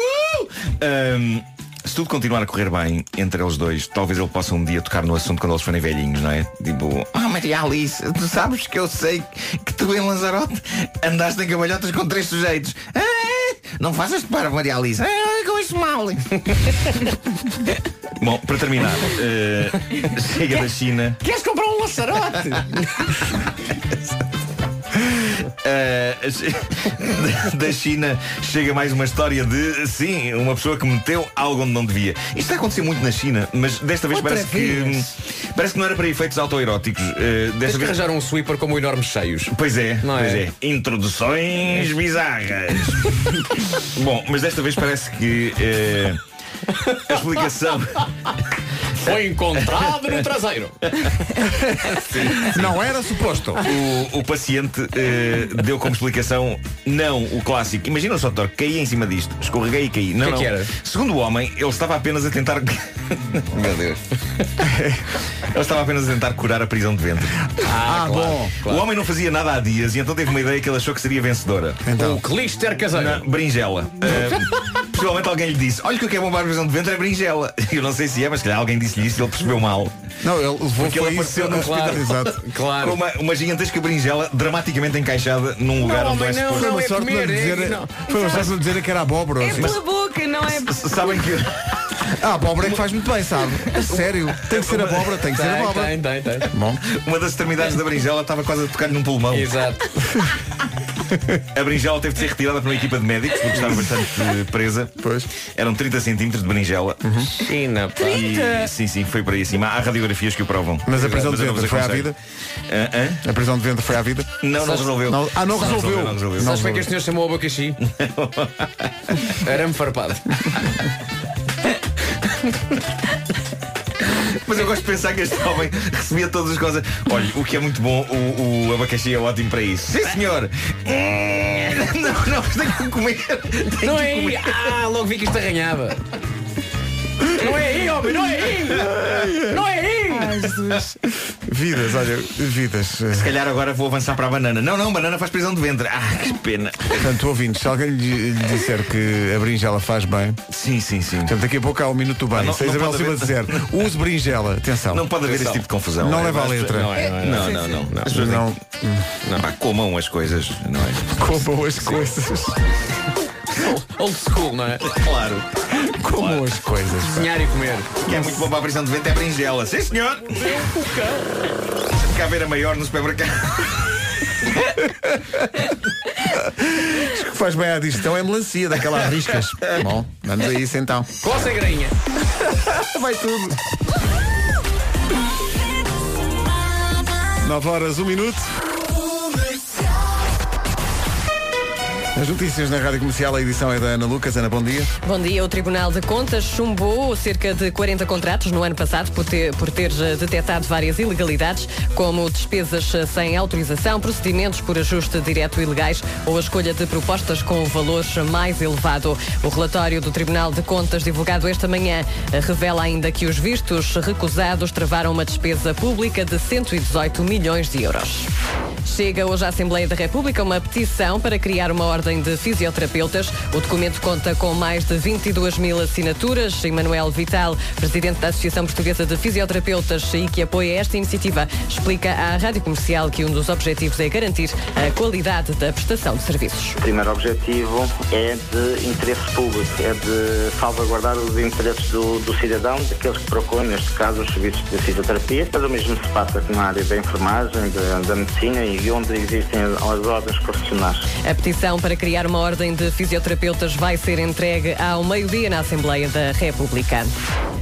Ahm, se tudo continuar a correr bem entre eles dois, talvez ele possa um dia tocar no assunto quando eles forem velhinhos, não é? Tipo, ah Maria Alice, tu sabes que eu sei que tu em Lanzarote andaste em cavalhotas com três sujeitos. Ah, não faças para, Maria Alice. Ah, com isso mal. Bom, para terminar, eh, chega da China. Queres comprar um laçarote? Uh, da China chega mais uma história de, sim, uma pessoa que meteu algo onde não devia. Isto está a acontecer muito na China, mas desta vez Outra parece vez? que parece que não era para efeitos autoeróticos. Uh, desta vez... arranjar um sweeper como enormes cheios. Pois é, Não pois é? é. Introduções bizarras. Bom, mas desta vez parece que eh, a explicação. Foi encontrado no traseiro. Não era suposto. O, o paciente eh, deu como explicação não o clássico. Imagina só, doutor, caí em cima disto, escorreguei e caí. Não, Que é não. que era? Segundo o homem, ele estava apenas a tentar. Meu Deus. ele estava apenas a tentar curar a prisão de ventre. Ah, claro, bom. O homem não fazia nada há dias e então teve uma ideia que ele achou que seria vencedora. Então. O clister caseiro. Na berinjela. Uh, possivelmente alguém lhe disse, olha que o que é a prisão de ventre é berinjela. Eu não sei se é, mas se calhar alguém disse-lhe isso e ele percebeu mal. Não, ele levou Porque ele apareceu isso no hospital. claro. Exato. Com Claro. uma, uma gigantesca berinjela dramaticamente encaixada num lugar onde não é homem, não, suposto. Foi uma é sorte não comer, lhe é- dizer, não. foi uma sorte não lhe dizer que era abóbora. É assim. pela boca, não é? S- Sabem que Ah, abóbora é que faz muito bem, sabe? A sério. Tem que ser abóbora, tem que ser Tem, abóbora. tem, tem, tem. Bom, uma das extremidades da berinjela estava quase a tocar-lhe num pulmão. Exato. A berinjela teve de ser retirada por uma equipa de médicos porque estava bastante presa. Pois. Eram 30 centímetros de berinjela. China, pá. E, sim, sim, foi para aí acima. Há radiografias que o provam. Mas a prisão de ventre foi à vida? Ah, hã? A prisão de ventre foi à vida? Não, não resolveu. Não- ah, não resolveu. Não resolveu. Sabes é que este senhor chamou o abacaxi? Arame farpado. Mas eu gosto de pensar que este homem recebia todas as coisas. Olha, o que é muito bom, o, o abacaxi é ótimo para isso. Sim, senhor. Não, não, mas tenho que comer. Tenho Não que é aí. comer. Ah, logo vi que isto arranhava. Não é aí, homem, não é aí. Não é aí. Vidas, olha, vidas. Se calhar agora vou avançar para a banana. Não, não, banana faz prisão de ventre. Ah, que pena. Portanto, ouvintes, se alguém lhe, lhe disser que a berinjela faz bem, Sim, sim, sim. portanto, daqui a pouco há um minuto bem. Ah, não- Se a não Isabel Silva dizer, use berinjela, atenção. Não pode haver Atenção. esse tipo de confusão. Não É, leva a letra. Não é, não é. Não, não, não. Pessoas Não, não. Pá, comam as coisas, não é? comam as coisas. Old school, não é? Claro. Comam as coisas. Cozinhar e comer. Que é muito bom para a prisão de ventre é berinjela. Sim, senhor. Deixa-me cá ver a maior no supermercado. Acho que faz bem à digestão é melancia, daquela riscas. Bom, vamos a isso então. Com a grainha. Vai tudo. 9 horas, 1 minuto. As notícias na Rádio Comercial, a edição é da Ana Lucas. Ana, bom dia. Bom dia. O Tribunal de Contas chumbou cerca de 40 contratos no ano passado por ter, por ter eh, detectado várias ilegalidades, como despesas eh, sem autorização, procedimentos por ajuste direto ilegais ou a escolha de propostas com valor mais elevado. O relatório do Tribunal de Contas, divulgado esta manhã, eh, revela ainda que os vistos recusados travaram uma despesa pública de 118 milhões de euros. Chega hoje à Assembleia da República uma petição para criar uma ordem de fisioterapeutas. O documento conta com mais de 22 mil assinaturas. Emanuel Vital, presidente da Associação Portuguesa de Fisioterapeutas e que apoia esta iniciativa, explica à Rádio Comercial que um dos objetivos é garantir a qualidade da prestação de serviços. O primeiro objetivo é de interesse público, é de salvaguardar os interesses do, do cidadão, daqueles que procuram, neste caso, os serviços de fisioterapia, mas o mesmo se passa na área da enfermagem, da, da medicina e onde existem as ordens profissionais. A petição para criar uma ordem de fisioterapeutas vai ser entregue ao meio-dia na Assembleia da República.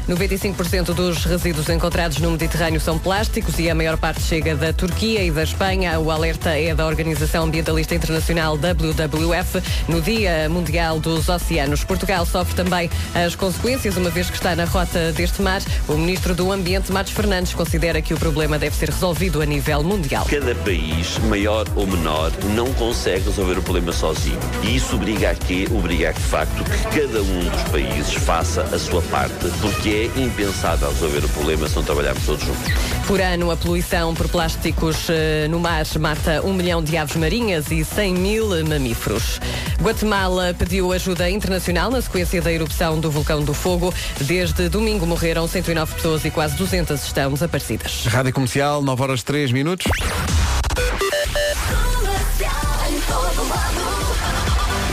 95% dos resíduos encontrados no Mediterrâneo são plásticos e a maior parte chega da Turquia e da Espanha. O alerta é da Organização Ambientalista Internacional WWF no Dia Mundial dos Oceanos. Portugal sofre também as consequências, uma vez que está na rota deste mar. O Ministro do Ambiente, Matos Fernandes, considera que o problema deve ser resolvido a nível mundial. Cada país, maior ou menor, não consegue resolver o problema sozinho. E isso obriga a quê? Obriga a que, de facto, que cada um dos países faça a sua parte, porque é impensável resolver o problema se não trabalharmos todos juntos. Por ano, a poluição por plásticos eh, no mar mata um milhão de aves marinhas e 100 mil mamíferos. Guatemala pediu ajuda internacional na sequência da erupção do vulcão do Fogo. Desde domingo morreram 109 pessoas e quase 200 estão desaparecidas. Rádio Comercial, 9 horas 3 minutos.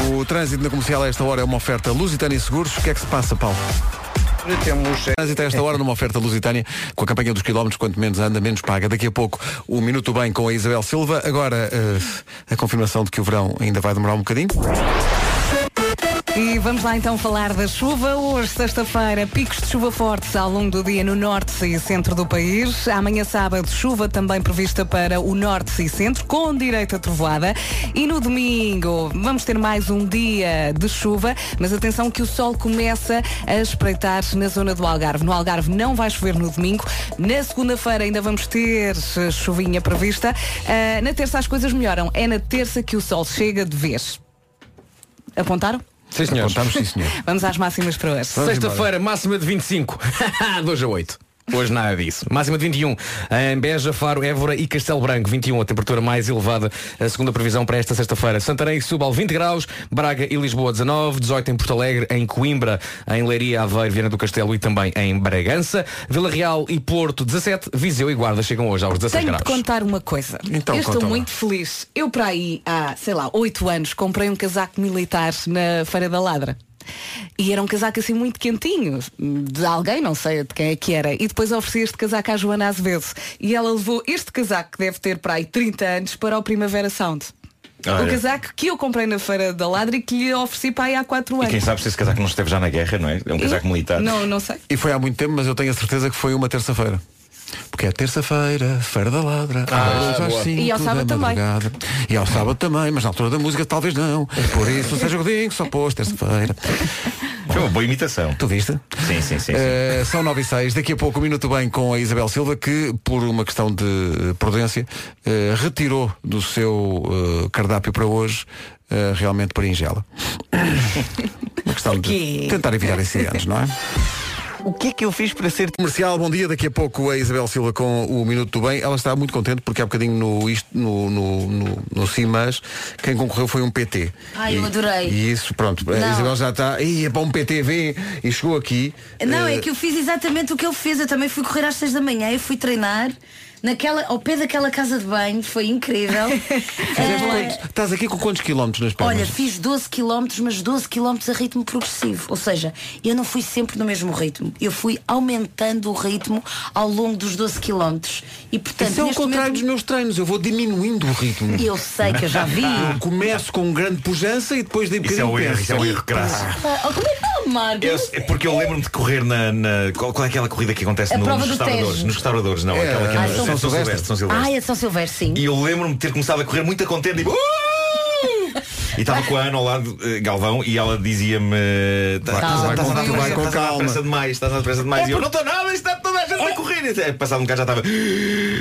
O trânsito na comercial a esta hora é uma oferta Lusitânia Seguros. O que é que se passa, Paulo? Temos. Trânsito a esta hora numa oferta Lusitânia com a campanha dos quilómetros, quanto menos anda, menos paga. Daqui a pouco o Minuto Bem com a Isabel Silva. Agora eh, a confirmação de que o verão ainda vai demorar um bocadinho. E vamos lá então falar da chuva. Hoje, sexta-feira, picos de chuva fortes ao longo do dia no norte e centro do país. Amanhã, sábado, chuva também prevista para o norte e centro, com direito a trovoada. E no domingo, vamos ter mais um dia de chuva, mas atenção que o sol começa a espreitar na zona do Algarve. No Algarve não vai chover no domingo. Na segunda-feira ainda vamos ter eh, chuvinha prevista. Ah, na terça as coisas melhoram. É na terça que o sol chega de vez. Apontaram? Sim, senhor. Apontamos, sim, senhor. Vamos às máximas para hoje. Sexta-feira, máxima de 25. 2 a 8. Hoje nada disso. Máxima de 21 em Beja, Faro, Évora e Castelo Branco. 21, a temperatura mais elevada. A segunda previsão para esta sexta-feira. Santarém e Subal 20 graus, Braga e Lisboa 19, 18 em Porto Alegre, em Coimbra, em Leiria, Aveiro, Viana do Castelo e também em Bragança. Vila Real e Porto 17, Viseu e Guarda chegam hoje aos 16 Tenho de graus. contar uma coisa. Então, eu estou muito feliz. Eu para aí há, sei lá, oito anos comprei um casaco militar na Feira da Ladra. E era um casaco assim muito quentinho, de alguém, não sei de quem é que era. E depois ofereci este casaco à Joana Azevedo. E ela levou este casaco, que deve ter para aí 30 anos, para o Primavera Sound. Ah, o é? casaco que eu comprei na Feira da Ladra e que lhe ofereci para aí há 4 E anos. quem sabe se esse casaco não esteve já na guerra, não é? É um casaco militar. Não, não sei. E foi há muito tempo, mas eu tenho a certeza que foi uma terça-feira. Porque é terça-feira, Feira da Ladra. Ah, às boa. cinco E ao da sábado também. E ao sábado também, mas na altura da música talvez não. Por isso, seja Godinho, só pôs terça-feira. Foi uma boa imitação. Tu viste? Sim, sim, sim. sim. Eh, são 9 e 6. Daqui a pouco, um minuto bem com a Isabel Silva, que, por uma questão de prudência, eh, retirou do seu eh, cardápio para hoje realmente berinjela. uma questão de tentar evitar incidentes, não é? O que é que eu fiz para ser Comercial, bom dia. Daqui a pouco a Isabel Silva com o Minuto do Bem. Ela está muito contente porque há bocadinho no, isto, no, no, no, no CIMAS quem concorreu foi um PT. Ai, eu E- adorei. E isso, pronto. A Não. Isabel já está. Ia para um PT, vem e chegou aqui. Não, Eh, é que eu fiz exatamente o que ele fez. Eu também fui correr às seis da manhã e fui treinar naquela, ao pé daquela casa de banho. Foi incrível. fizeste quantos- Estás aqui com quantos quilómetros nas pernas? Olha, fiz 12 km, mas 12 km a ritmo progressivo. Ou seja, eu não fui sempre no mesmo ritmo. Eu fui aumentando o ritmo ao longo dos 12 km. E portanto, Isso é o contrário momento, dos meus treinos, eu vou diminuindo o ritmo. Eu sei que eu já vi. Eu começo com grande pujança e depois de Isso é o erro, isso é o erro crasso. Oh, como é que está, Marco? Eu- porque eu lembro-me de correr na. na- qual, é aquela corrida que acontece no- nos do restauradores? Tejo. Nos restauradores, não, É, aquela que é ah, no- São São Silvestre. São Silvestre. Ah, é São Silvestre, sim. E eu lembro-me de ter começado a correr muito contente, tipo. "Uh!" E estava com a Ana ao lado, eh, Galvão, e ela dizia-me. "Tá-. Estás a pressa, vai com estás a dar calma." pressa demais, estás a pressa demais. É E eu não estou nada, isto está toda a gente a correr. Passado um bocado já estava.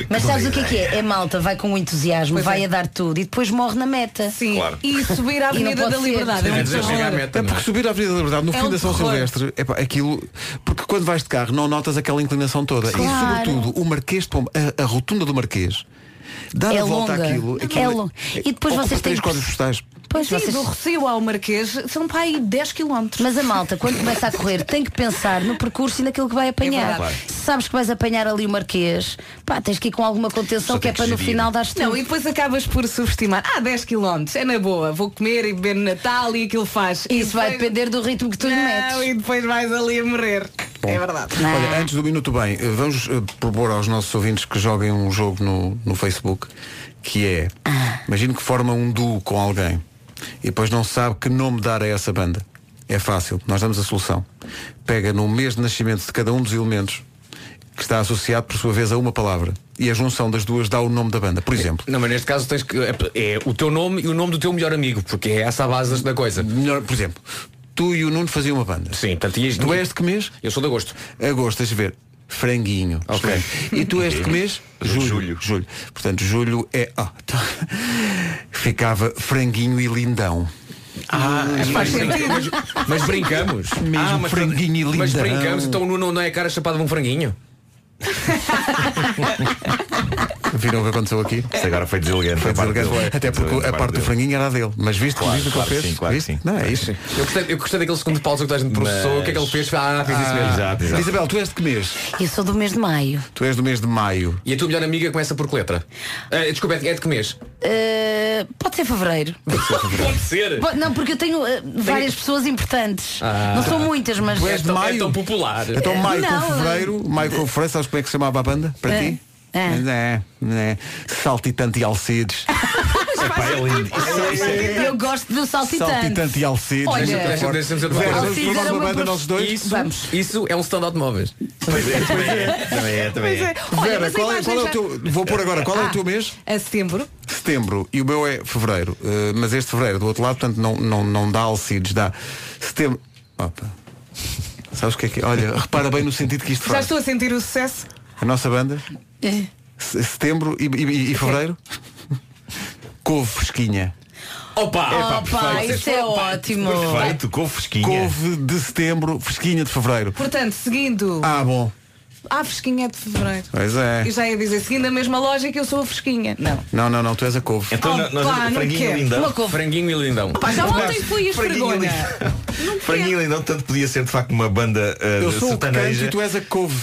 Mas sabes o que é que é? É malta, vai com entusiasmo, vai é. a dar tudo e depois morre na meta. Sim. Claro. E subir à Avenida da. Liberdade. É. É é? porque subir à Avenida da Liberdade no É fim da São. Silvestre, epá, aquilo. Porque quando vais de carro não notas aquela inclinação toda. E sobretudo o Marquês de Pombo, a, rotunda do Marquês, dar É a volta longa. àquilo. É aquilo. E depois vocês três têm códigos postais. Pois Sim, vocês... do Recio ao Marquês são para aí 10 km. Mas a malta, quando começa a correr, tem que pensar no percurso e naquilo que vai apanhar. verdade. Se sabes que vais apanhar ali o Marquês, pá, tens que ir com alguma contenção Só que é que para no gerir. final dar tudo. Não, e depois acabas por subestimar. Ah, 10 km, é na boa. Vou comer e beber no Natal e aquilo faz. Isso vai depois- depender do ritmo que tu lhe Não, metes. e depois vais ali a morrer. É verdade. Olha, antes do Minuto Bem, eh, vamos eh, propor aos nossos ouvintes que joguem um jogo no, no Facebook que é, imagino que forma um duo com alguém e depois não sabe que nome dar a essa banda. É fácil, nós damos a solução. Pega no mês de nascimento de cada um dos elementos que está associado, por sua vez, a uma palavra. E a junção das duas dá o nome da banda. Por exemplo, Não, mas neste caso tens que. É, é o teu nome e o nome do teu melhor amigo, porque é essa a base da coisa. melhor, por exemplo, tu e o Nuno faziam uma banda. Sim, portanto, ias- Tu és de que mês? Eu sou de agosto. Agosto, deixa ver. Franguinho. Ok. E tu és de que mês? Julho. Julho. Portanto, julho é. ah, tá. Ficava franguinho e lindão. Ah, faz sentido. Mas, mas brincamos. Mesmo ah, mas, franguinho e mas lindão. brincamos, então não, não é a cara chapada de um franguinho? Viram o que aconteceu aqui? Isto agora foi deselegante. Foi deselegante. Até porque a parte do franguinho era dele. Mas viste, Claro, viste o que claro ele fez? sim, claro sim. Não, é isso. Eu gostei, eu gostei daquele segundo pausa que a gente processou. O que é que ele fez? Ah, fiz isso mesmo. Exato, exato. Isabel, tu és de que mês? Eu sou do mês de maio. Tu és do mês de maio. E a tua melhor amiga começa por que letra? Ah, desculpa, é de que mês? Uh, pode ser fevereiro. Pode ser. Po- Não, porque eu tenho uh, várias pessoas importantes. Ah. Não são muitas, mas. Tu és de tão- é maio. tão popular. Então maio Não, com fevereiro, maio com fevereiro, sabes como é que se chamava a banda? Para É. ti? É. É, é. Saltitante e Alcides. Epá, é lindo. É- Eu gosto do saltitante. Saltitante e Alcides. Olha, era uma uma banda nós dois? Isso, Vamos. isso é um stand-out de móveis. Pois é, também é. Também é, também é. Olha, Vera, mas a qual é, imagem qual é o já- teu. Vou pôr agora, qual é o Ah. teu mês? A setembro. Setembro. E o meu é fevereiro. Uh, mas este fevereiro do outro lado, portanto, não, não, não dá Alcides, dá setembro. Opa. Sabes o que é que é? Olha, repara bem no sentido que isto Já faz. estou a sentir o sucesso. A nossa banda, É. se- setembro e, e- e fevereiro, couve fresquinha. Opa! Opa, perfeito. isso é ótimo. Perfeito, com fresquinha. Couve de setembro, fresquinha de fevereiro. Portanto, seguindo Ah, bom. a fresquinha de fevereiro. Pois é. E já ia dizer, seguindo a mesma lógica, eu sou a fresquinha. Não. Não, não, não, tu és a couve. Então Oh, nós pá, não franguinho quero. lindão. Uma couve. Franguinho e lindão. Pá, já ontem fui a Franguinho esfregona. lindão. Franguinho lindão, tanto podia ser de facto uma banda uh, Eu sou o que canto sertaneja. e tu és a couve.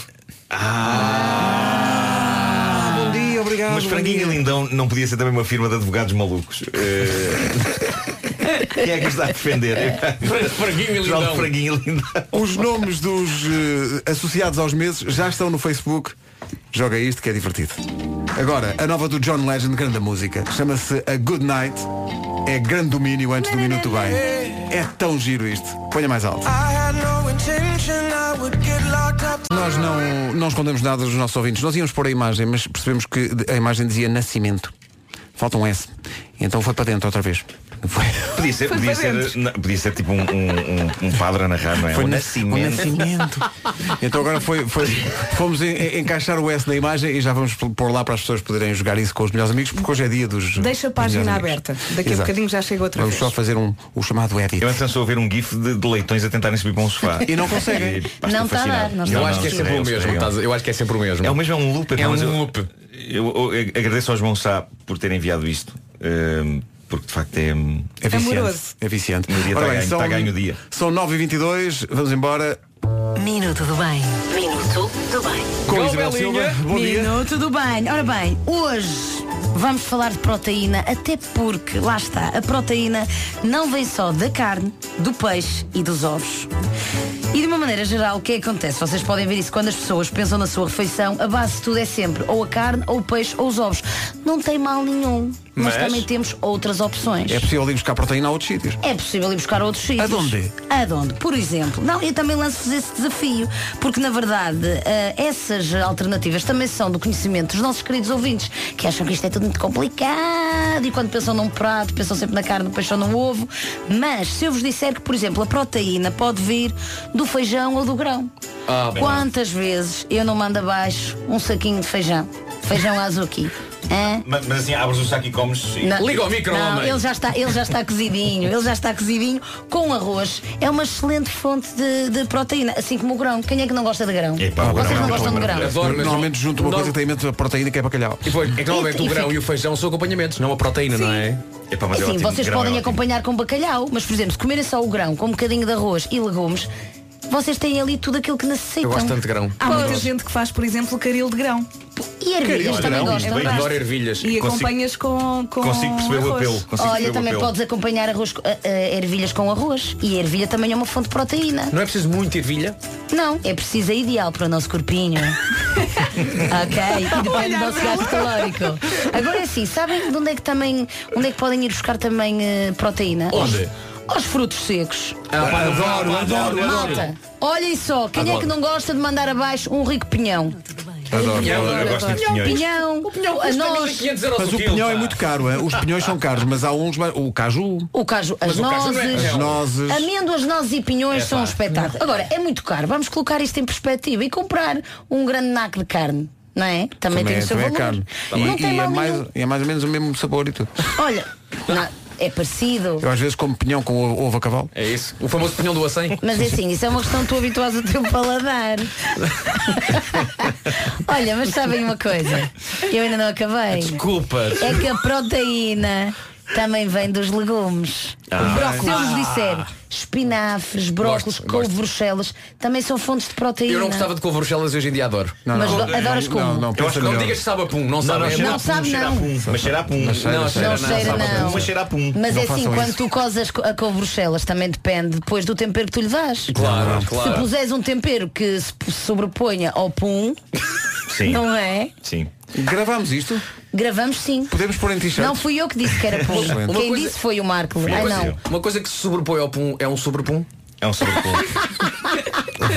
Ah, Bom dia, obrigado. Mas Franguinho e Lindão não podia ser também uma firma de advogados malucos. Eh, Quem é que está a defender? Franguinho e João lindão. Franguinho Lindão. Os nomes dos eh, associados aos meses já estão no Facebook. Joga isto que é divertido. Agora, a nova do John Legend, grande música. Chama-se A Good Night. É grande domínio antes do minuto bem. É tão giro isto. Ponha mais alto. Nós não, não escondemos nada dos nossos ouvintes. Nós íamos pôr a imagem, mas percebemos que a imagem dizia nascimento. Falta um S. Então foi para dentro outra vez. Foi, Podia ser, podia ser, não, podia ser tipo um, um, um- padre a narrar, não é? foi um na- nascimento. nascimento. Então agora foi, foi- fomos en- en- encaixar o S na imagem e já vamos pôr lá para as pessoas poderem jogar isso com os melhores amigos, porque hoje é dia dos. Deixa a página aberta. Daqui a Exato. bocadinho já chega outra Vamos vez. só fazer um, o chamado edit. Eu antes estou a ver um gif de, de leitões a tentarem subir para um sofá. E não conseguem. E, Não está a fascinado. dar, não Eu acho que é sempre o mesmo. a- Eu acho que é sempre o mesmo. É o mesmo, é um loop. É mas um eu- loop. Eu, eu agradeço ao João Sá por ter enviado isto. ehm, porque de facto é. É viciante. Amoroso. É viciante. No dia está ganho- são, está ganho o dia. São 9h22, vamos embora Minuto do bem. Minuto do bem. com Go, Isabel Belinha. Silva. Bom dia. Minuto do bem. Ora bem, hoje vamos falar de proteína, até porque, lá está, a proteína não vem só da carne, do peixe e dos ovos. E de uma maneira geral, o que é que acontece? Vocês podem ver isso quando as pessoas pensam na sua refeição, a base de tudo é sempre ou a carne, ou o peixe, ou os ovos. Não tem mal nenhum, mas, Mas- também temos outras opções. É possível ir buscar proteína a outros sítios. É possível ir buscar a outros sítios. Aonde? Aonde? Por exemplo. Não, eu também lanço-vos esse desafio, porque na verdade eh, essas alternativas também são do conhecimento dos nossos queridos ouvintes, que acham que isto é tudo muito complicado e quando pensam num prato, pensam sempre na carne, ou no ovo. Mas se eu vos disser que, por exemplo, a proteína pode vir do feijão ou do grão. Ah. Quantas vezes eu não mando abaixo um saquinho de feijão? Feijão azuki. Hã? Mas, mas assim, abres o saco e comes. e- Não. Liga ao micro, Não, homem. ele já está, ele já está cozidinho, ele já está cozidinho com arroz. É uma excelente fonte de, de proteína, assim como o grão. Quem é que não gosta de grão? Epá, o grão Vocês é não gostam de grão? Adoro, mas Normalmente junto uma não- coisa que tem imensa proteína que é bacalhau. E depois, é que normalmente E- o e grão fica- e o feijão são acompanhamentos, não a proteína, não é? Epá, mas é ótimo, vocês grão é podem acompanhar com bacalhau, mas por exemplo, se comerem só o grão com um bocadinho de arroz e legumes, vocês têm ali tudo aquilo que necessitam. Eu gosto tanto de grão. Há muita gente que faz, por exemplo, caril de grão. E ervilhas Caril, também gostam. bem, Adoro ervilhas. E Consigo- acompanhas com, com Consigo perceber o arroz. apelo. Consigo perceber Olha, o também apelo. podes acompanhar arroz, co- eh, eh, ervilhas com arroz. E a ervilha também é uma fonte de proteína. Não é preciso muito ervilha? Não, é preciso, é ideal para o nosso corpinho. ok, e depende do nosso gasto calórico. Agora é assim, sabem de onde é que também, onde é que podem ir buscar também eh, proteína? Onde? Aos, frutos secos. Ah, pá, Adoro, adoro, adoro. Malta, olhem só, quem é que não gosta de mandar abaixo um rico pinhão? Adoro. Eu, eu gosto muito de pinhões. Pinhão, a nós, Mas o pinhão é muito caro, hein? os pinhões são caros, mas há uns, mais- o caju, o caju, as Mas o caju nozes, não é as nozes. amêndoas, nozes e pinhões são um espetáculo. Agora, é muito caro. Vamos colocar isto em perspectiva e comprar um grande naco de carne. Não é? Também, tem o seu também é valor. caro. Não E, tem e é, mal mais, e é mais ou menos o mesmo sabor e tudo. Olha, não, é parecido. Eu às vezes como pinhão com ovo, ovo a cavalo. É isso. O famoso pinhão do acém. Mas é assim, isso é uma questão que tu habituás ao teu paladar. Olha, mas sabem uma coisa? Eu ainda não acabei. Desculpa. É que a proteína também vem dos legumes. Ah. O brócolis, se eu vos disser espinafres, brócolis, couve, bruxelas, também são fontes de proteína. Eu não gostava de couve bruxelas e hoje em dia adoro. Não, Mas não, do- adoras como? Não, não, Não melhor. digas que sabe a pum, não sabe. cheira Não a sabe, não. Mas cheira a pum. Não, cheira. Não não. Mas cheira a pum. Mas Não é assim, quando isso. tu cozas co- a couve bruxelas, também depende depois do tempero que tu lhe dás. Claro, Se claro. puseres um tempero que se sobreponha ao pum, Sim. não é? Sim. Gravamos isto? Gravamos sim. Podemos pôr em t-shirt? Não fui eu que disse que era pum. Quem coisa- disse foi o Marco. Você. não. Uma coisa que se sobrepõe ao pum é um sobrepum. É um sobrepum.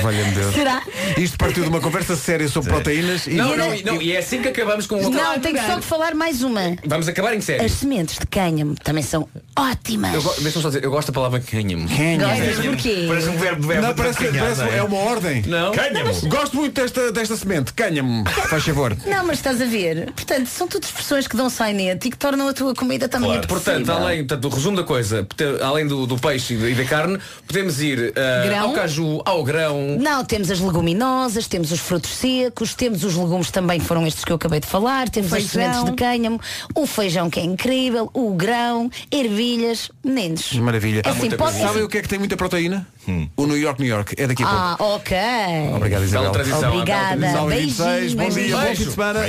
Valha-me Deus. Será? Isto partiu de uma conversa séria sobre proteínas e Não, não, não, e é assim que acabamos com o outro. Não, tenho só que falar mais uma. Vamos acabar em sério. As sementes de cânhamo também são ótimas. Eu, go- deixa-me só dizer, eu gosto da palavra canhamo. Gostas porquê? Parece um verbo, verbo Não, de parece, não é uma ordem. Não? Cânhamo. Gosto muito desta, desta semente. Canha-me, faz favor. Não, mas estás a ver. Portanto, são tudo expressões que dão sainete e que tornam a tua comida também Claro. Portanto, além portanto, do resumo da coisa, portanto, além do, do peixe e da, e da carne, podemos ir ah, Grão? ao caju, ao grão. Não, temos as leguminosas, temos os frutos secos, temos os legumes também, que foram estes que eu acabei de falar, temos as Feijão. sementes de cânhamo, o feijão que é incrível, o grão, ervilhas, meninos. Maravilha. É assim, pode Sabem o que é que tem muita proteína? O New York, New York. É daqui a pouco. Ah, ok. Obrigado, Isabel. Bela tradição. Obrigada. 9h26, bom Beijinhos. dia, bom Beijo. fim de semana.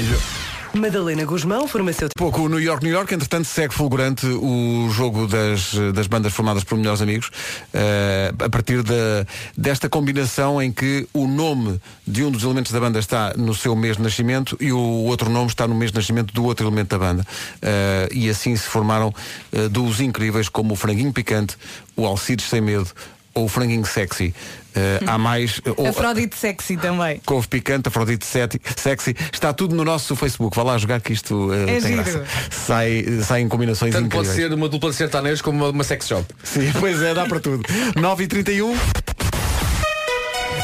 Madalena Guzmão, farmacêutica. Pouco o New York, New York, entretanto segue fulgurante o jogo das, das bandas formadas por melhores amigos eh, a partir da, desta combinação em que o nome de um dos elementos da banda está no seu mês de nascimento e o outro nome está no mês de nascimento do outro elemento da banda. Eh, e assim se formaram eh, duos incríveis como o Franguinho Picante, o Alcides Sem Medo ou o Franguinho Sexy. Eh, há mais. eh, ou- Afrodite sexy também. Couve picante, Afrodite sexy, está tudo no nosso Facebook. Vá lá jogar que isto eh, É tem giro. graça. Sai, sai em combinações Tanto pode incríveis. ser uma dupla de sertanejos como uma, uma sex shop. Sim, pois é, dá para tudo. 9h31.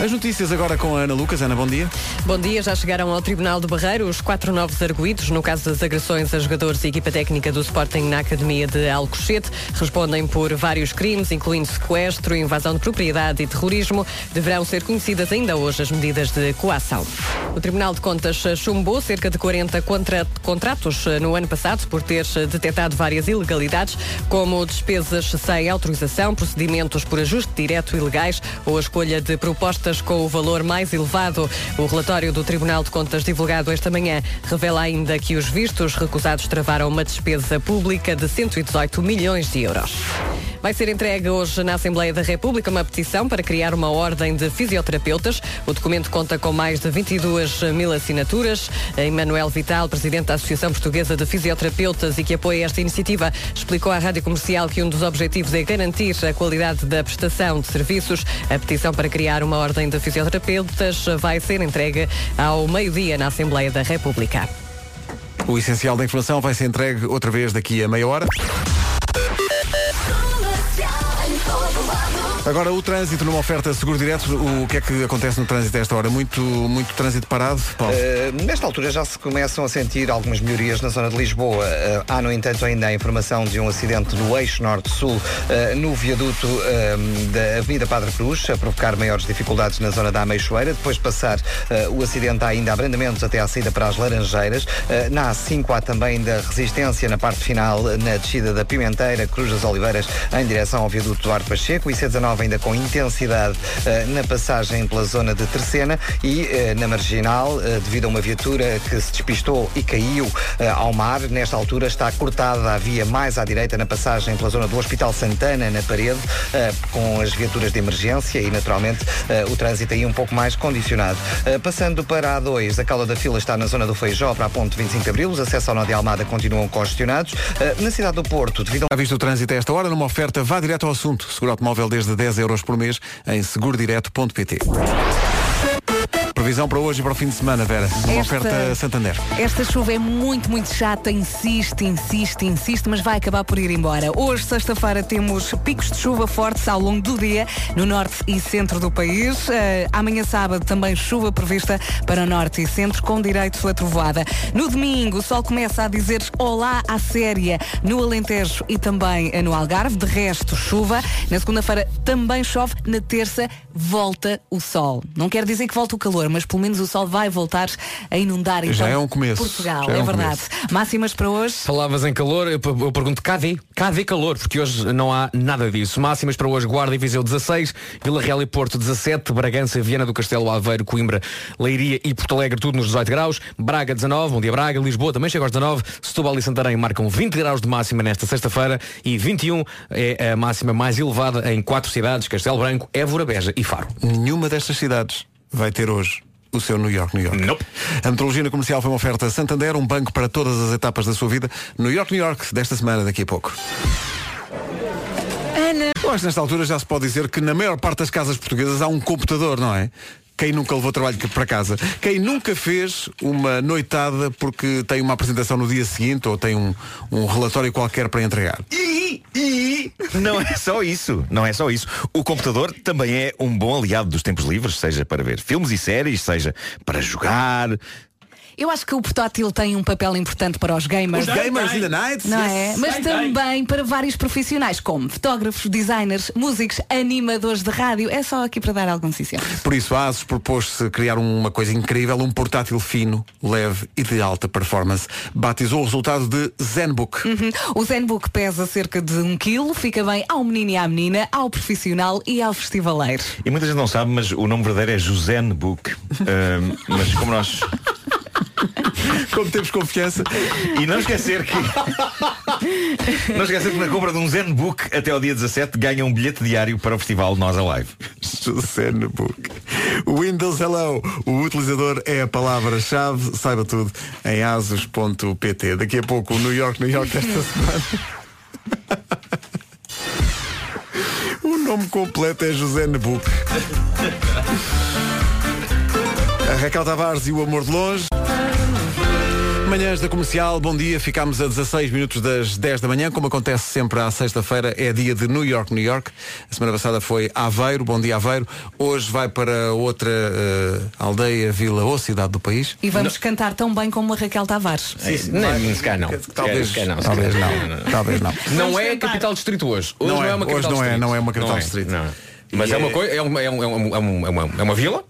As notícias agora com a Ana Lucas. Ana, bom dia. Bom dia, já chegaram ao Tribunal do Barreiro os quatro novos arguídos no caso das agressões a jogadores e equipa técnica do Sporting na Academia de Alcochete. Respondem por vários crimes, incluindo sequestro, invasão de propriedade e terrorismo. Deverão ser conhecidas ainda hoje as medidas de coação. O Tribunal de Contas chumbou cerca de 40 contra- contratos no ano passado por ter detectado várias ilegalidades, como despesas sem autorização, procedimentos por ajuste direto ilegais ou a escolha de propostas com o valor mais elevado. O relatório do Tribunal de Contas divulgado esta manhã revela ainda que os vistos recusados travaram uma despesa pública de 118 milhões de euros. Vai ser entregue hoje na Assembleia da República uma petição para criar uma ordem de fisioterapeutas. O documento conta com mais de 22 mil assinaturas. Emanuel Vital, presidente da Associação Portuguesa de Fisioterapeutas e que apoia esta iniciativa, explicou à Rádio Comercial que um dos objetivos é garantir a qualidade da prestação de serviços. A petição para criar uma ordem de fisioterapeutas vai ser entregue ao meio-dia na Assembleia da República. O essencial da informação vai ser entregue outra vez daqui a meia hora. Oh, go, go. Agora o trânsito numa oferta seguro direto, o que é que acontece no trânsito a esta hora? Muito, muito trânsito parado, Paulo? Uh, nesta altura já se começam a sentir algumas melhorias na zona de Lisboa. Uh, há, no entanto, ainda a informação de um acidente no eixo norte-sul, uh, no viaduto da Avenida Padre Cruz, a provocar maiores dificuldades na zona da Ameixoeira. Depois de passar o acidente, há ainda abrandamentos até à saída para as Laranjeiras. na A5 há também da resistência na parte final, na descida da Pimenteira, Cruz das Oliveiras, em direção ao viaduto do Ar Pacheco. IC19 9 ainda com intensidade eh, na passagem pela zona de Terceira e eh, na Marginal, eh, devido a uma viatura que se despistou e caiu ao mar. Nesta altura está cortada a via mais à direita na passagem pela zona do Hospital Santana, na parede, com as viaturas de emergência e, naturalmente, o trânsito aí um pouco mais condicionado. Passando para a 2, a cauda da fila está na zona do Feijó para a ponte 25 de Abril. Os acessos ao Nó de Almada continuam congestionados. Na cidade do Porto, devido a... Há visto o trânsito a esta hora, numa oferta, vá direto ao assunto. Seguro automóvel desde 10 euros por mês em segurodireto.pt. Previsão para hoje e para o fim de semana, Vera. Uma Esta- oferta Santander. Esta chuva é muito, muito chata, insiste, insiste, insiste, mas vai acabar por ir embora. Hoje, sexta-feira, temos picos de chuva fortes ao longo do dia no norte e centro do país. Eh, amanhã, sábado, também chuva prevista para o norte e centro, com direito a trovoada. No domingo, o sol começa a dizer olá à séria no Alentejo e também eh, no Algarve. De resto, chuva. Na segunda-feira também chove. Na terça, volta o sol. Não quer dizer que volta o calor, mas pelo menos o sol vai voltar a inundar Já então, é um começo. Portugal. Já é É, um verdade. Máximas para hoje. Falavas em calor, eu, eu pergunto cadê? Cadê calor? Porque hoje não há nada disso. Máximas para hoje, Guarda e Viseu 16, Vila Real e Porto 17, Bragança, Viana do Castelo, Aveiro, Coimbra, Leiria e Porto Alegre, tudo nos 18 graus, Braga 19, bom dia Braga, Lisboa também chega aos 19, Setúbal e Santarém marcam 20 graus de máxima nesta sexta-feira e 21 é a máxima mais elevada em quatro cidades, Castelo Branco, Évora, Beja e Faro. Nenhuma destas cidades vai ter hoje o seu New York, New York. A metrologia comercial foi uma oferta Santander, um banco para todas as etapas da sua vida. New York, New York, desta semana, daqui a pouco. Ana. Eu acho que nesta altura já se pode dizer que na maior parte das casas portuguesas há um computador, não é? Quem nunca levou trabalho para casa? Quem nunca fez uma noitada porque tem uma apresentação no dia seguinte ou tem um, um relatório qualquer para entregar? E, e não é só isso, não é só isso. O computador também é um bom aliado dos tempos livres, seja para ver filmes e séries, seja para jogar. Eu acho que o portátil tem um papel importante para os gamers. Os gamers in the night, Não yes. é? Mas também para vários profissionais, como fotógrafos, designers, músicos, animadores de rádio. É só aqui para dar alguns exemplos. Por isso, a ASUS propôs-se criar uma coisa incrível, um portátil fino, leve e de alta performance. Batizou o resultado de ZenBook. Uhum. O Zenbook pesa cerca de um quilo, fica bem ao menino e à menina, ao profissional e ao festivaleiro. E muita gente não sabe, mas o nome verdadeiro é José Book. Ahm, mas como nós. Como temos confiança. E não esquecer que. Não esquecer que na compra de um Zenbook até ao dia 17 ganha um bilhete diário para o festival Nós Alive. ZenBook. Windows Hello. O utilizador é a palavra-chave. Saiba tudo em asus.pt. Daqui a pouco o New York, New York desta semana. O nome completo é José Nebuc. A Raquel Tavares e o Amor de Longe. Manhãs da Comercial, bom dia. Ficámos a 16 minutos das 10 da manhã. Como acontece sempre à sexta-feira, é dia de New York, New York. A semana passada foi Aveiro, bom dia Aveiro. Hoje vai para outra eh, aldeia, vila ou cidade do país. E vamos cantar tão bem como a Raquel Tavares. Sim, sim. Nem, se calhar não. Talvez, Se calhar não, talvez não. Talvez não. Não é capital distrito hoje. Hoje Não não, é, é, uma hoje capital não é, distrito. não é uma capital Não distrito. Não. Mas é uma coisa, é uma, é uma, é uma, é uma, é uma, é uma vila.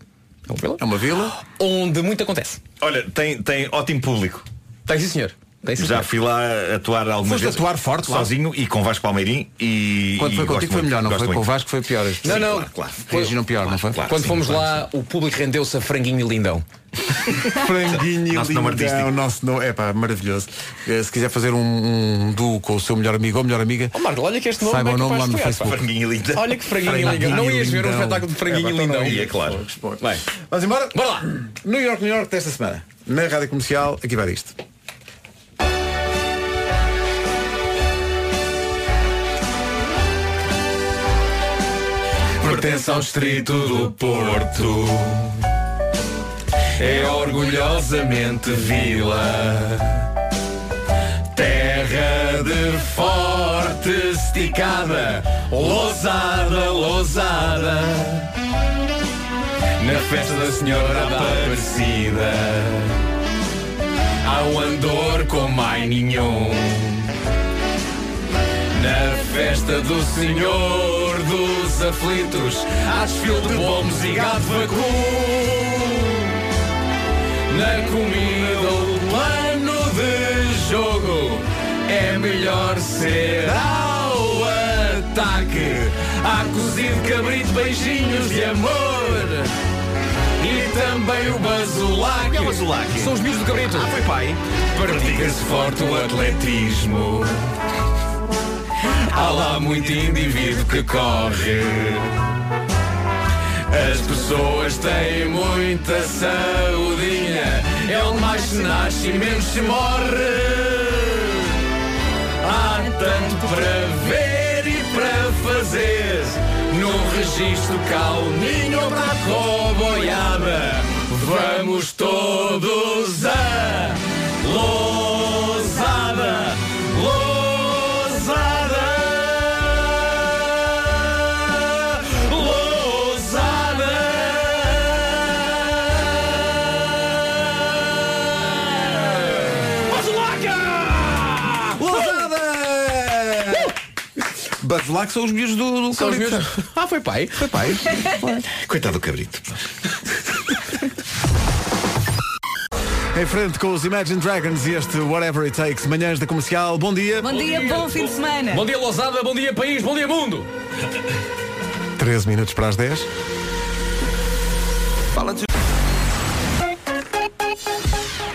É uma vila. É uma vila. Onde muito acontece. Olha, tem, tem ótimo público. Tem sim, senhor. Sim, Já fui lá atuar algumas Foste vezes. atuar forte lá? Sozinho e com Vasco Palmeirim e. Quando foi e contigo foi melhor, não foi? Com o. Vasco foi pior. Este. Não, não. claro, claro. Reagiram pior, não foi? Claro, Quando sim, fomos claro, lá, o público rendeu-se a franguinho e lindão. Franguinho Nosso nome lindão, artístico. nosso nome, é pá, maravilhoso. Eh, Se quiser fazer um, um duo com o seu melhor amigo ou melhor amiga, Oh, Marco, olha que este nome Saiba é o nome lá no Facebook. pá. Franguinho e lindão. Olha que franguinho e Franguinho lindão. Não ias ver um espetáculo de franguinho É, e pá, então lindão. não ia, É claro. Vai. Vamos embora? Bora lá. New York, New York desta semana. Na rádio comercial, aqui vai disto. Pertence ao distrito do Porto. É orgulhosamente vila. Terra de forte esticada, lousada, lousada. Na festa da Senhora da Aparecida, há um andor como ai nenhum. Festa do Senhor dos aflitos. Há desfile de bombos e gado vacum Na comida o plano de jogo É melhor ser ao ataque. Há cozido cabrito, beijinhos de amor. E também o basulac É o basulac. São os miúdos do cabrito. Ah, foi pai. Pratica-se forte o atletismo Há lá muito indivíduo que corre. As pessoas têm muita saudinha. É onde mais se nasce e menos se morre. Há tanto para ver e para fazer. No registro cá o ninho para coboiada. Vamos todos a Lousada, Bafelac são os miúdos do, do São os Cabrito. miúdos. Ah, foi pai. Foi pai. Coitado do cabrito. Em frente com os Imagine Dragons e este Whatever It Takes, manhãs da comercial. Bom dia. Bom dia, bom fim de semana. Bom dia, Lousada, bom dia, país, bom dia, mundo. 13 minutos para as 10.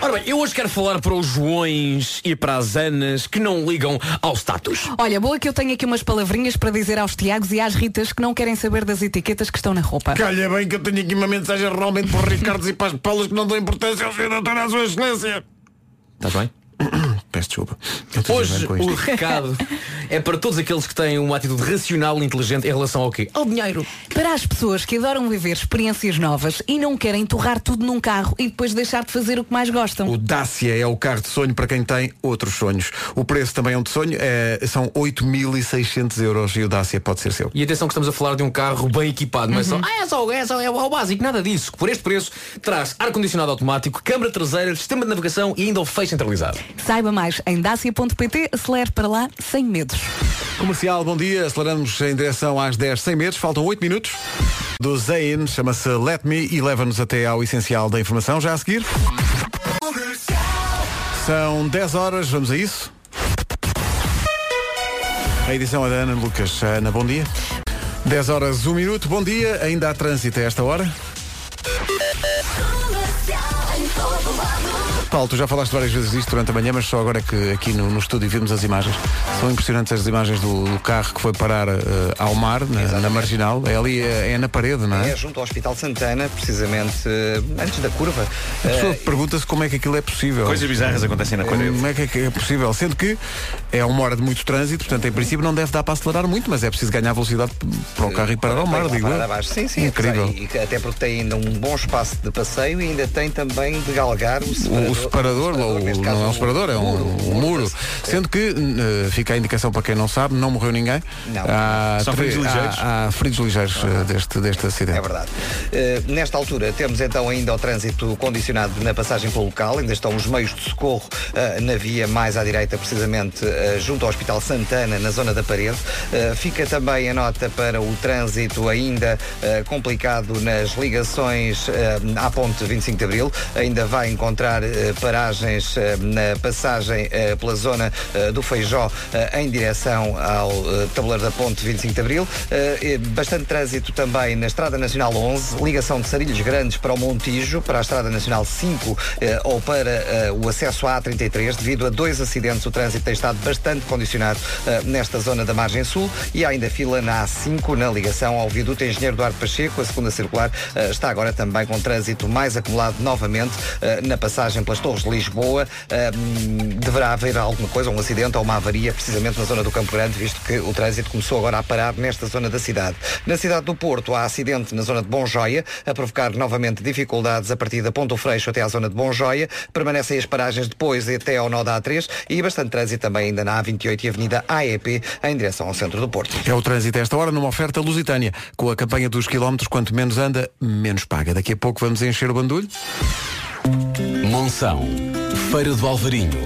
Ora bem, eu hoje quero falar para os Joões e para as Anas que não ligam ao status. Olha, boa que eu tenho aqui umas palavrinhas para dizer aos Tiagos e às Ritas que não querem saber das etiquetas que estão na roupa. Calha bem que eu tenho aqui uma mensagem realmente para os Ricardos e para as Paulas que não dão importância ao senhor doutor à sua excelência. Estás bem? Peço desculpa. Hoje o recado é para todos aqueles que têm uma atitude racional e inteligente em relação ao quê? Ao dinheiro. Para as pessoas que adoram viver experiências novas e não querem torrar tudo num carro e depois deixar de fazer o que mais gostam. O Dacia é o carro de sonho para quem tem outros sonhos. O preço também é um de sonho, é, são 8.600 euros e o Dacia pode ser seu. E atenção que estamos a falar de um carro bem equipado, não é só, ah, é só, é só é o básico, nada disso. Por este preço, traz ar-condicionado automático, câmara traseira, sistema de navegação e ainda o fecho centralizado. Saiba mais em dacia.pt, acelere para lá sem medos. Comercial, bom dia. Aceleramos em direção às 10 sem medos. Faltam 8 minutos. Do Zayn, chama-se Let Me e leva-nos até ao essencial da informação. Já a seguir. São 10 horas, vamos a isso. A edição é da Ana Lucas. Ana, bom dia. 10 horas, 1 minuto. Bom dia. Ainda há trânsito a esta hora. Paulo, tu já falaste várias vezes disto durante a manhã, mas só agora é que aqui no, no estúdio vimos as imagens. São impressionantes as imagens do, do carro que foi parar eh, ao mar, na, na marginal. É ali, é, é na parede, não é? É junto ao Hospital Santana, precisamente eh, antes da curva. A pessoa Eh, pergunta-se como é que aquilo é possível. Coisas bizarras acontecem na parede. Como é que é, que é possível? Sendo que é uma hora de muito trânsito, portanto, em princípio não deve dar para acelerar muito, mas é preciso ganhar velocidade para o carro ir parar ao mar, digo. Sim, sim, Incrível. apesar- e- e até porque tem ainda um bom espaço de passeio e ainda tem também de galgar o separador. O separador, ou, não é um separador, é um, um muro. Sendo que, eh, fica a indicação para quem não sabe, não morreu ninguém. Não. Há, São feridos ligeiros. há, há feridos ligeiros eh, deste, deste acidente. É verdade. Eh, nesta altura temos então ainda o trânsito condicionado na passagem pelo local, ainda estão os meios de socorro na via mais à direita, precisamente junto ao Hospital Santana, na zona da parede. Fica também a nota para o trânsito ainda complicado nas ligações à ponte 25 de Abril. Ainda vai encontrar eh, paragens eh, na passagem eh, pela zona eh, do Feijó em direção ao tabuleiro da ponte 25 de Abril. Bastante trânsito também na Estrada Nacional 11, ligação de Sarilhos Grandes para o Montijo, para a Estrada Nacional 5 eh, ou para o acesso à A33. Devido a dois acidentes, o trânsito tem estado bastante condicionado nesta zona da margem sul e há ainda fila na A5, na ligação ao viaduto Engenheiro Eduardo Pacheco. A segunda circular está agora também com trânsito mais acumulado novamente na passagem pelas Torres de Lisboa. Hum, deverá haver alguma coisa, um acidente ou uma avaria, precisamente na zona do Campo Grande, visto que o trânsito começou agora a parar nesta zona da cidade. Na cidade do Porto há acidente na zona de Bom Joia, a provocar novamente dificuldades a partir da Ponto Freixo até à zona de Bom Joia. Permanecem as paragens depois até ao nó da A3 e bastante trânsito também ainda na A28 e Avenida AEP em direção ao centro do Porto. É o trânsito esta hora numa oferta lusitânia. Com a campanha dos quilómetros, quanto menos anda, menos paga. Daqui a pouco vamos encher o bandulho. Monção, Feira do Alvarinho.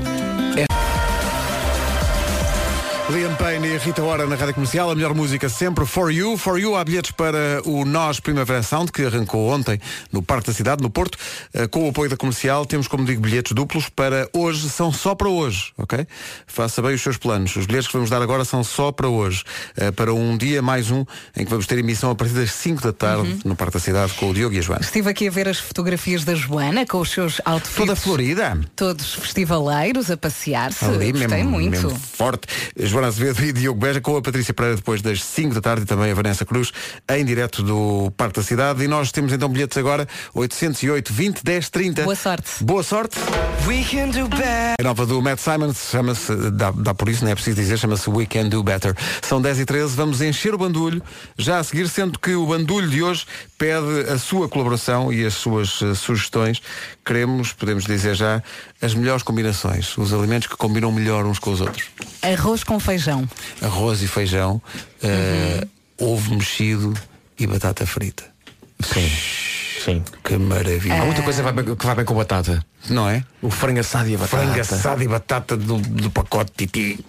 Liam Payne e Rita Ora na Rádio Comercial, a melhor música sempre, For You. For You, há bilhetes para o Nós Primavera Sound, que arrancou ontem no Parque da Cidade, no Porto, eh, com o apoio da Comercial. Temos, como digo, bilhetes duplos para hoje, são só para hoje, ok? Faça bem os seus planos. Os bilhetes que vamos dar agora são só para hoje, eh, para um dia mais um, em que vamos ter emissão a partir das 5 da tarde Uhum. no Parque da Cidade com o Diogo e a Joana. Estive aqui a ver as fotografias da Joana com os seus outfits. Toda florida. Todos festivaleiros a passear-se. Ali Gostei mesmo, muito. mesmo forte. Joana Joana Azevedo e Diogo Beja com a Patrícia Pereira depois das 5 da tarde e também a Vanessa Cruz em direto do Parque da Cidade. E nós temos então bilhetes agora 808 20 10 30. Boa sorte. Boa sorte. A nova do Matt Simons chama-se, dá, dá por isso, não é preciso dizer, chama-se We Can Do Better. São 10 e 13 vamos encher o bandulho, já a seguir, sendo que o bandulho de hoje pede a sua colaboração e as suas eh, sugestões. Queremos, podemos dizer já, as melhores combinações, os alimentos que combinam melhor uns com os outros. Arroz com feijão. Arroz e feijão, eh, ovo mexido e batata frita. Sim. Sim. Que maravilha. Há muita coisa que vai bem, que vai bem com batata. Não é? O frango assado e a batata. Frango assado e batata do, do pacote Titi.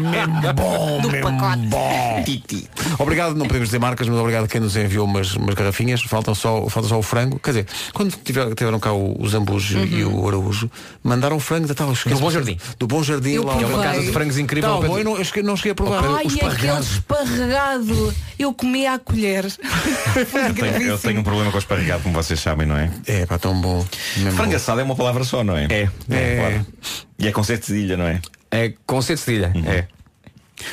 mesmo bom, Do mesmo pacote. bom. Titi. Obrigado, não podemos dizer marcas, mas obrigado a quem nos enviou umas, umas garrafinhas. Faltam só, falta só o frango. Quer dizer, quando tiver- tiveram cá o, o Zambujo e o Araújo, mandaram frango da tal Do Bom Jardim. Do Bom Jardim Eu lá É uma casa de frangos incrível. Tá bom, eu não, eu cheguei- não cheguei a provar. Ai, aquele esparregado. Eu comi à colher. Eu tenho, eu tenho um problema com o esparregado, como vocês sabem, não é? É, pá, tão bom. Mesmo Frango assado é uma palavra só, não é? É. É. claro. E é com sete cedilha, não é? É com sede cedilha. É.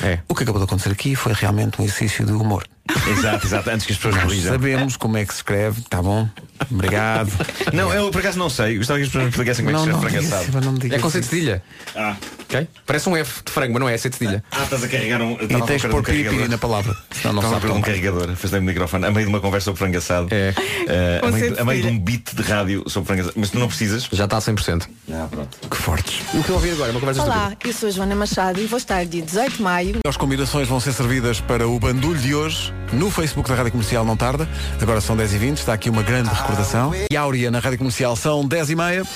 É. O que acabou de acontecer aqui foi realmente um exercício de humor. Exato, exato. Antes que as pessoas Nós corrijam. sabemos como é que se escreve, tá bom? Obrigado. Não, eu por acaso não sei. Gostava que as pessoas me explicassem como é que se frango diga assado. não me diga É com cedilha. Ah, Ok? Parece um F de frango, mas não é, é cedilha. ah, estás a carregar um. E tens de pôr piripiri na palavra. Senão não Estava a sabe pôr um como. carregador, fazendo o microfone, a meio de uma conversa sobre frango assado. É. Eh, a, Com meio, a meio de um beat de rádio sobre frango assado. Mas tu não precisas. Já está a 100%. Ah, pronto. Que fortes. O que eu ouvi agora é uma conversa Olá, eu sou a Joana Machado e vou estar dia 18 de maio As combinações vão ser servidas para o bandulho de hoje no Facebook da Rádio Comercial não tarda. Agora são 10h20, está aqui uma grande recordação. E Áurea na Rádio Comercial são 10h30.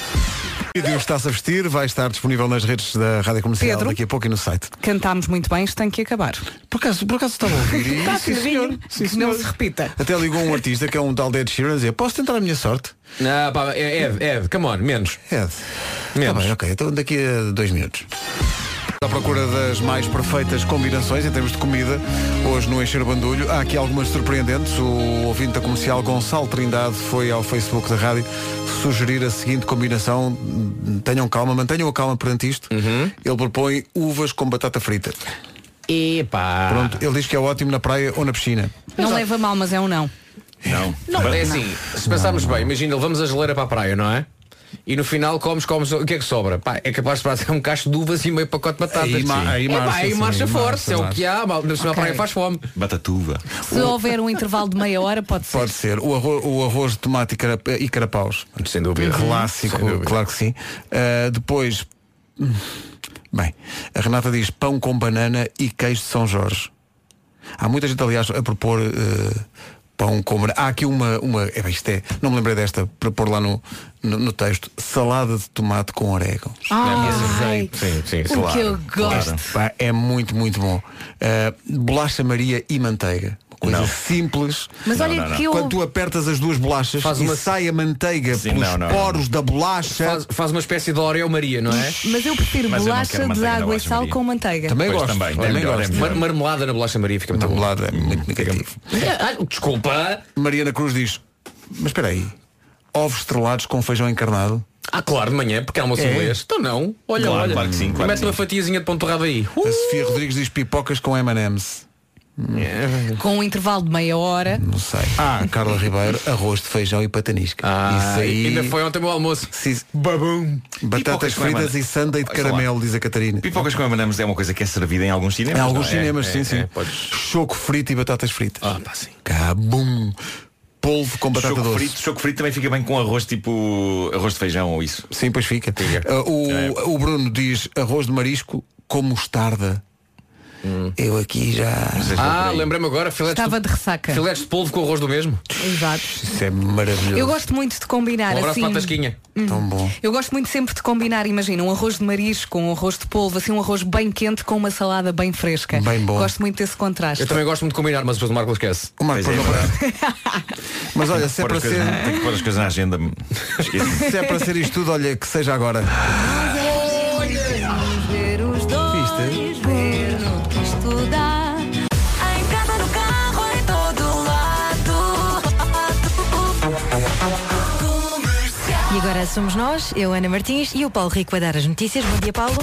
O vídeo está-se a vestir, vai estar disponível nas redes da Rádio Comercial Pedro? daqui a pouco e no site. Cantámos muito bem, isto tem que acabar. Por acaso, por acaso estava a ouvir Está sim, senhor. Sim, Que senhor. não se repita. Até ligou um artista que é um tal de Ed Sheeran a dizer, posso tentar a minha sorte? Não, pá, é, Ed, Ed, come on, menos. Ed. Menos. Tá bem, ok, então daqui a dois minutos. À procura das mais perfeitas combinações em termos de comida, hoje no Encher o Bandulho, há aqui algumas surpreendentes. O ouvinte da comercial Gonçalo Trindade foi ao Facebook da rádio sugerir a seguinte combinação. Tenham calma, mantenham a calma perante isto. Ele propõe uvas com batata frita. Epá. Pronto, ele diz que é ótimo na praia ou na piscina. Não leva mal, mas é um não. Não. Não, é assim, se pensarmos bem, imagina, levamos a geleira para a praia, não é? E no final comes, comes, o que é que sobra? Pá, é capaz de parar um cacho de uvas e meio pacote de batatas. Aí ma- Sim. aí É pá, marcha, aí sim, marcha aí forte, marcha, é o marcha. que há, mal, na Ok. praia faz fome. Batatuva. Se houver um intervalo de meia hora, pode ser. Pode ser. O arroz, o arroz de tomate e, carap- e carapaus. Sem dúvida. Clássico, Sem dúvida. claro que sim. Uh, depois, hum, bem, a Renata diz pão com banana e queijo de São Jorge. Há muita gente, aliás, a propor uh, pão com. Há aqui uma, uma é, bem, isto é, não me lembrei desta, para pôr lá no, no, no texto, salada de tomate com orégano. Ai, Sim, sim, o claro. que eu gosto. Pá, é muito, muito bom. Uh, bolacha Maria e manteiga. Coisa Não. simples. Mas Não, olha não, não. que eu. Quando tu apertas as duas bolachas Faz uma- sai a manteiga Sim, pelos não, não, poros não. da bolacha. Faz, faz uma espécie de Oreo Maria, não é? Mas eu prefiro Mas eu bolacha quero de água e sal Maria. com manteiga. Também Pois, gosto. também, é também melhor, gosto. Mar- marmelada na bolacha Maria fica muito Não, bom. é muito negativo. Ah, desculpa. Mariana Cruz diz, mas espera aí, ovos estrelados com feijão encarnado? Ah, claro, de manhã, porque é almoço É. inglês. Então não. Olha, Claro, olha. claro que sim, claro Mete uma fatiazinha de pão torrado aí. A Sofia Rodrigues diz pipocas com M&M's. Com um intervalo de meia hora. Não sei. Ah, Carla Ribeiro, arroz de feijão e patanisca. Ah, Isso aí... ainda foi ontem o almoço. Sim, Babum. Batatas Pipocas fritas e sundae de caramelo, diz a Catarina. Pipocas com M&M's é uma coisa que é servida em alguns cinemas. Em alguns não é? cinemas, é, sim, é, sim. podes- Choco frito e batatas fritas. Ah, pá, sim. Cabum. Polvo com batata Choco doce. frito, choco frito também fica bem com arroz tipo arroz de feijão ou isso. Sim, pois fica. Ah, o, É. o Bruno diz arroz de marisco com mostarda. Eu aqui já. Ah, lembrei-me agora, filetes Estava de, de ressaca. filetes de polvo com arroz do mesmo. Exato. Isso é maravilhoso. Eu gosto muito de combinar Um abraço assim. para a Tasquinha. Tão bom. Eu gosto muito sempre de combinar, imagina, um arroz de marisco com um arroz de polvo, assim um arroz bem quente com uma salada bem fresca. Bem bom. Gosto muito desse contraste. Eu também gosto muito de combinar, mas depois o Marco esquece. O Marco, Pois é, é. Mas olha, se é, para ser, Tenho que pôr as coisas na agenda. Se é para ser isto tudo, olha, que seja agora. E agora somos nós, eu, Ana Martins e o Paulo Rico a dar as notícias. Bom dia, Paulo.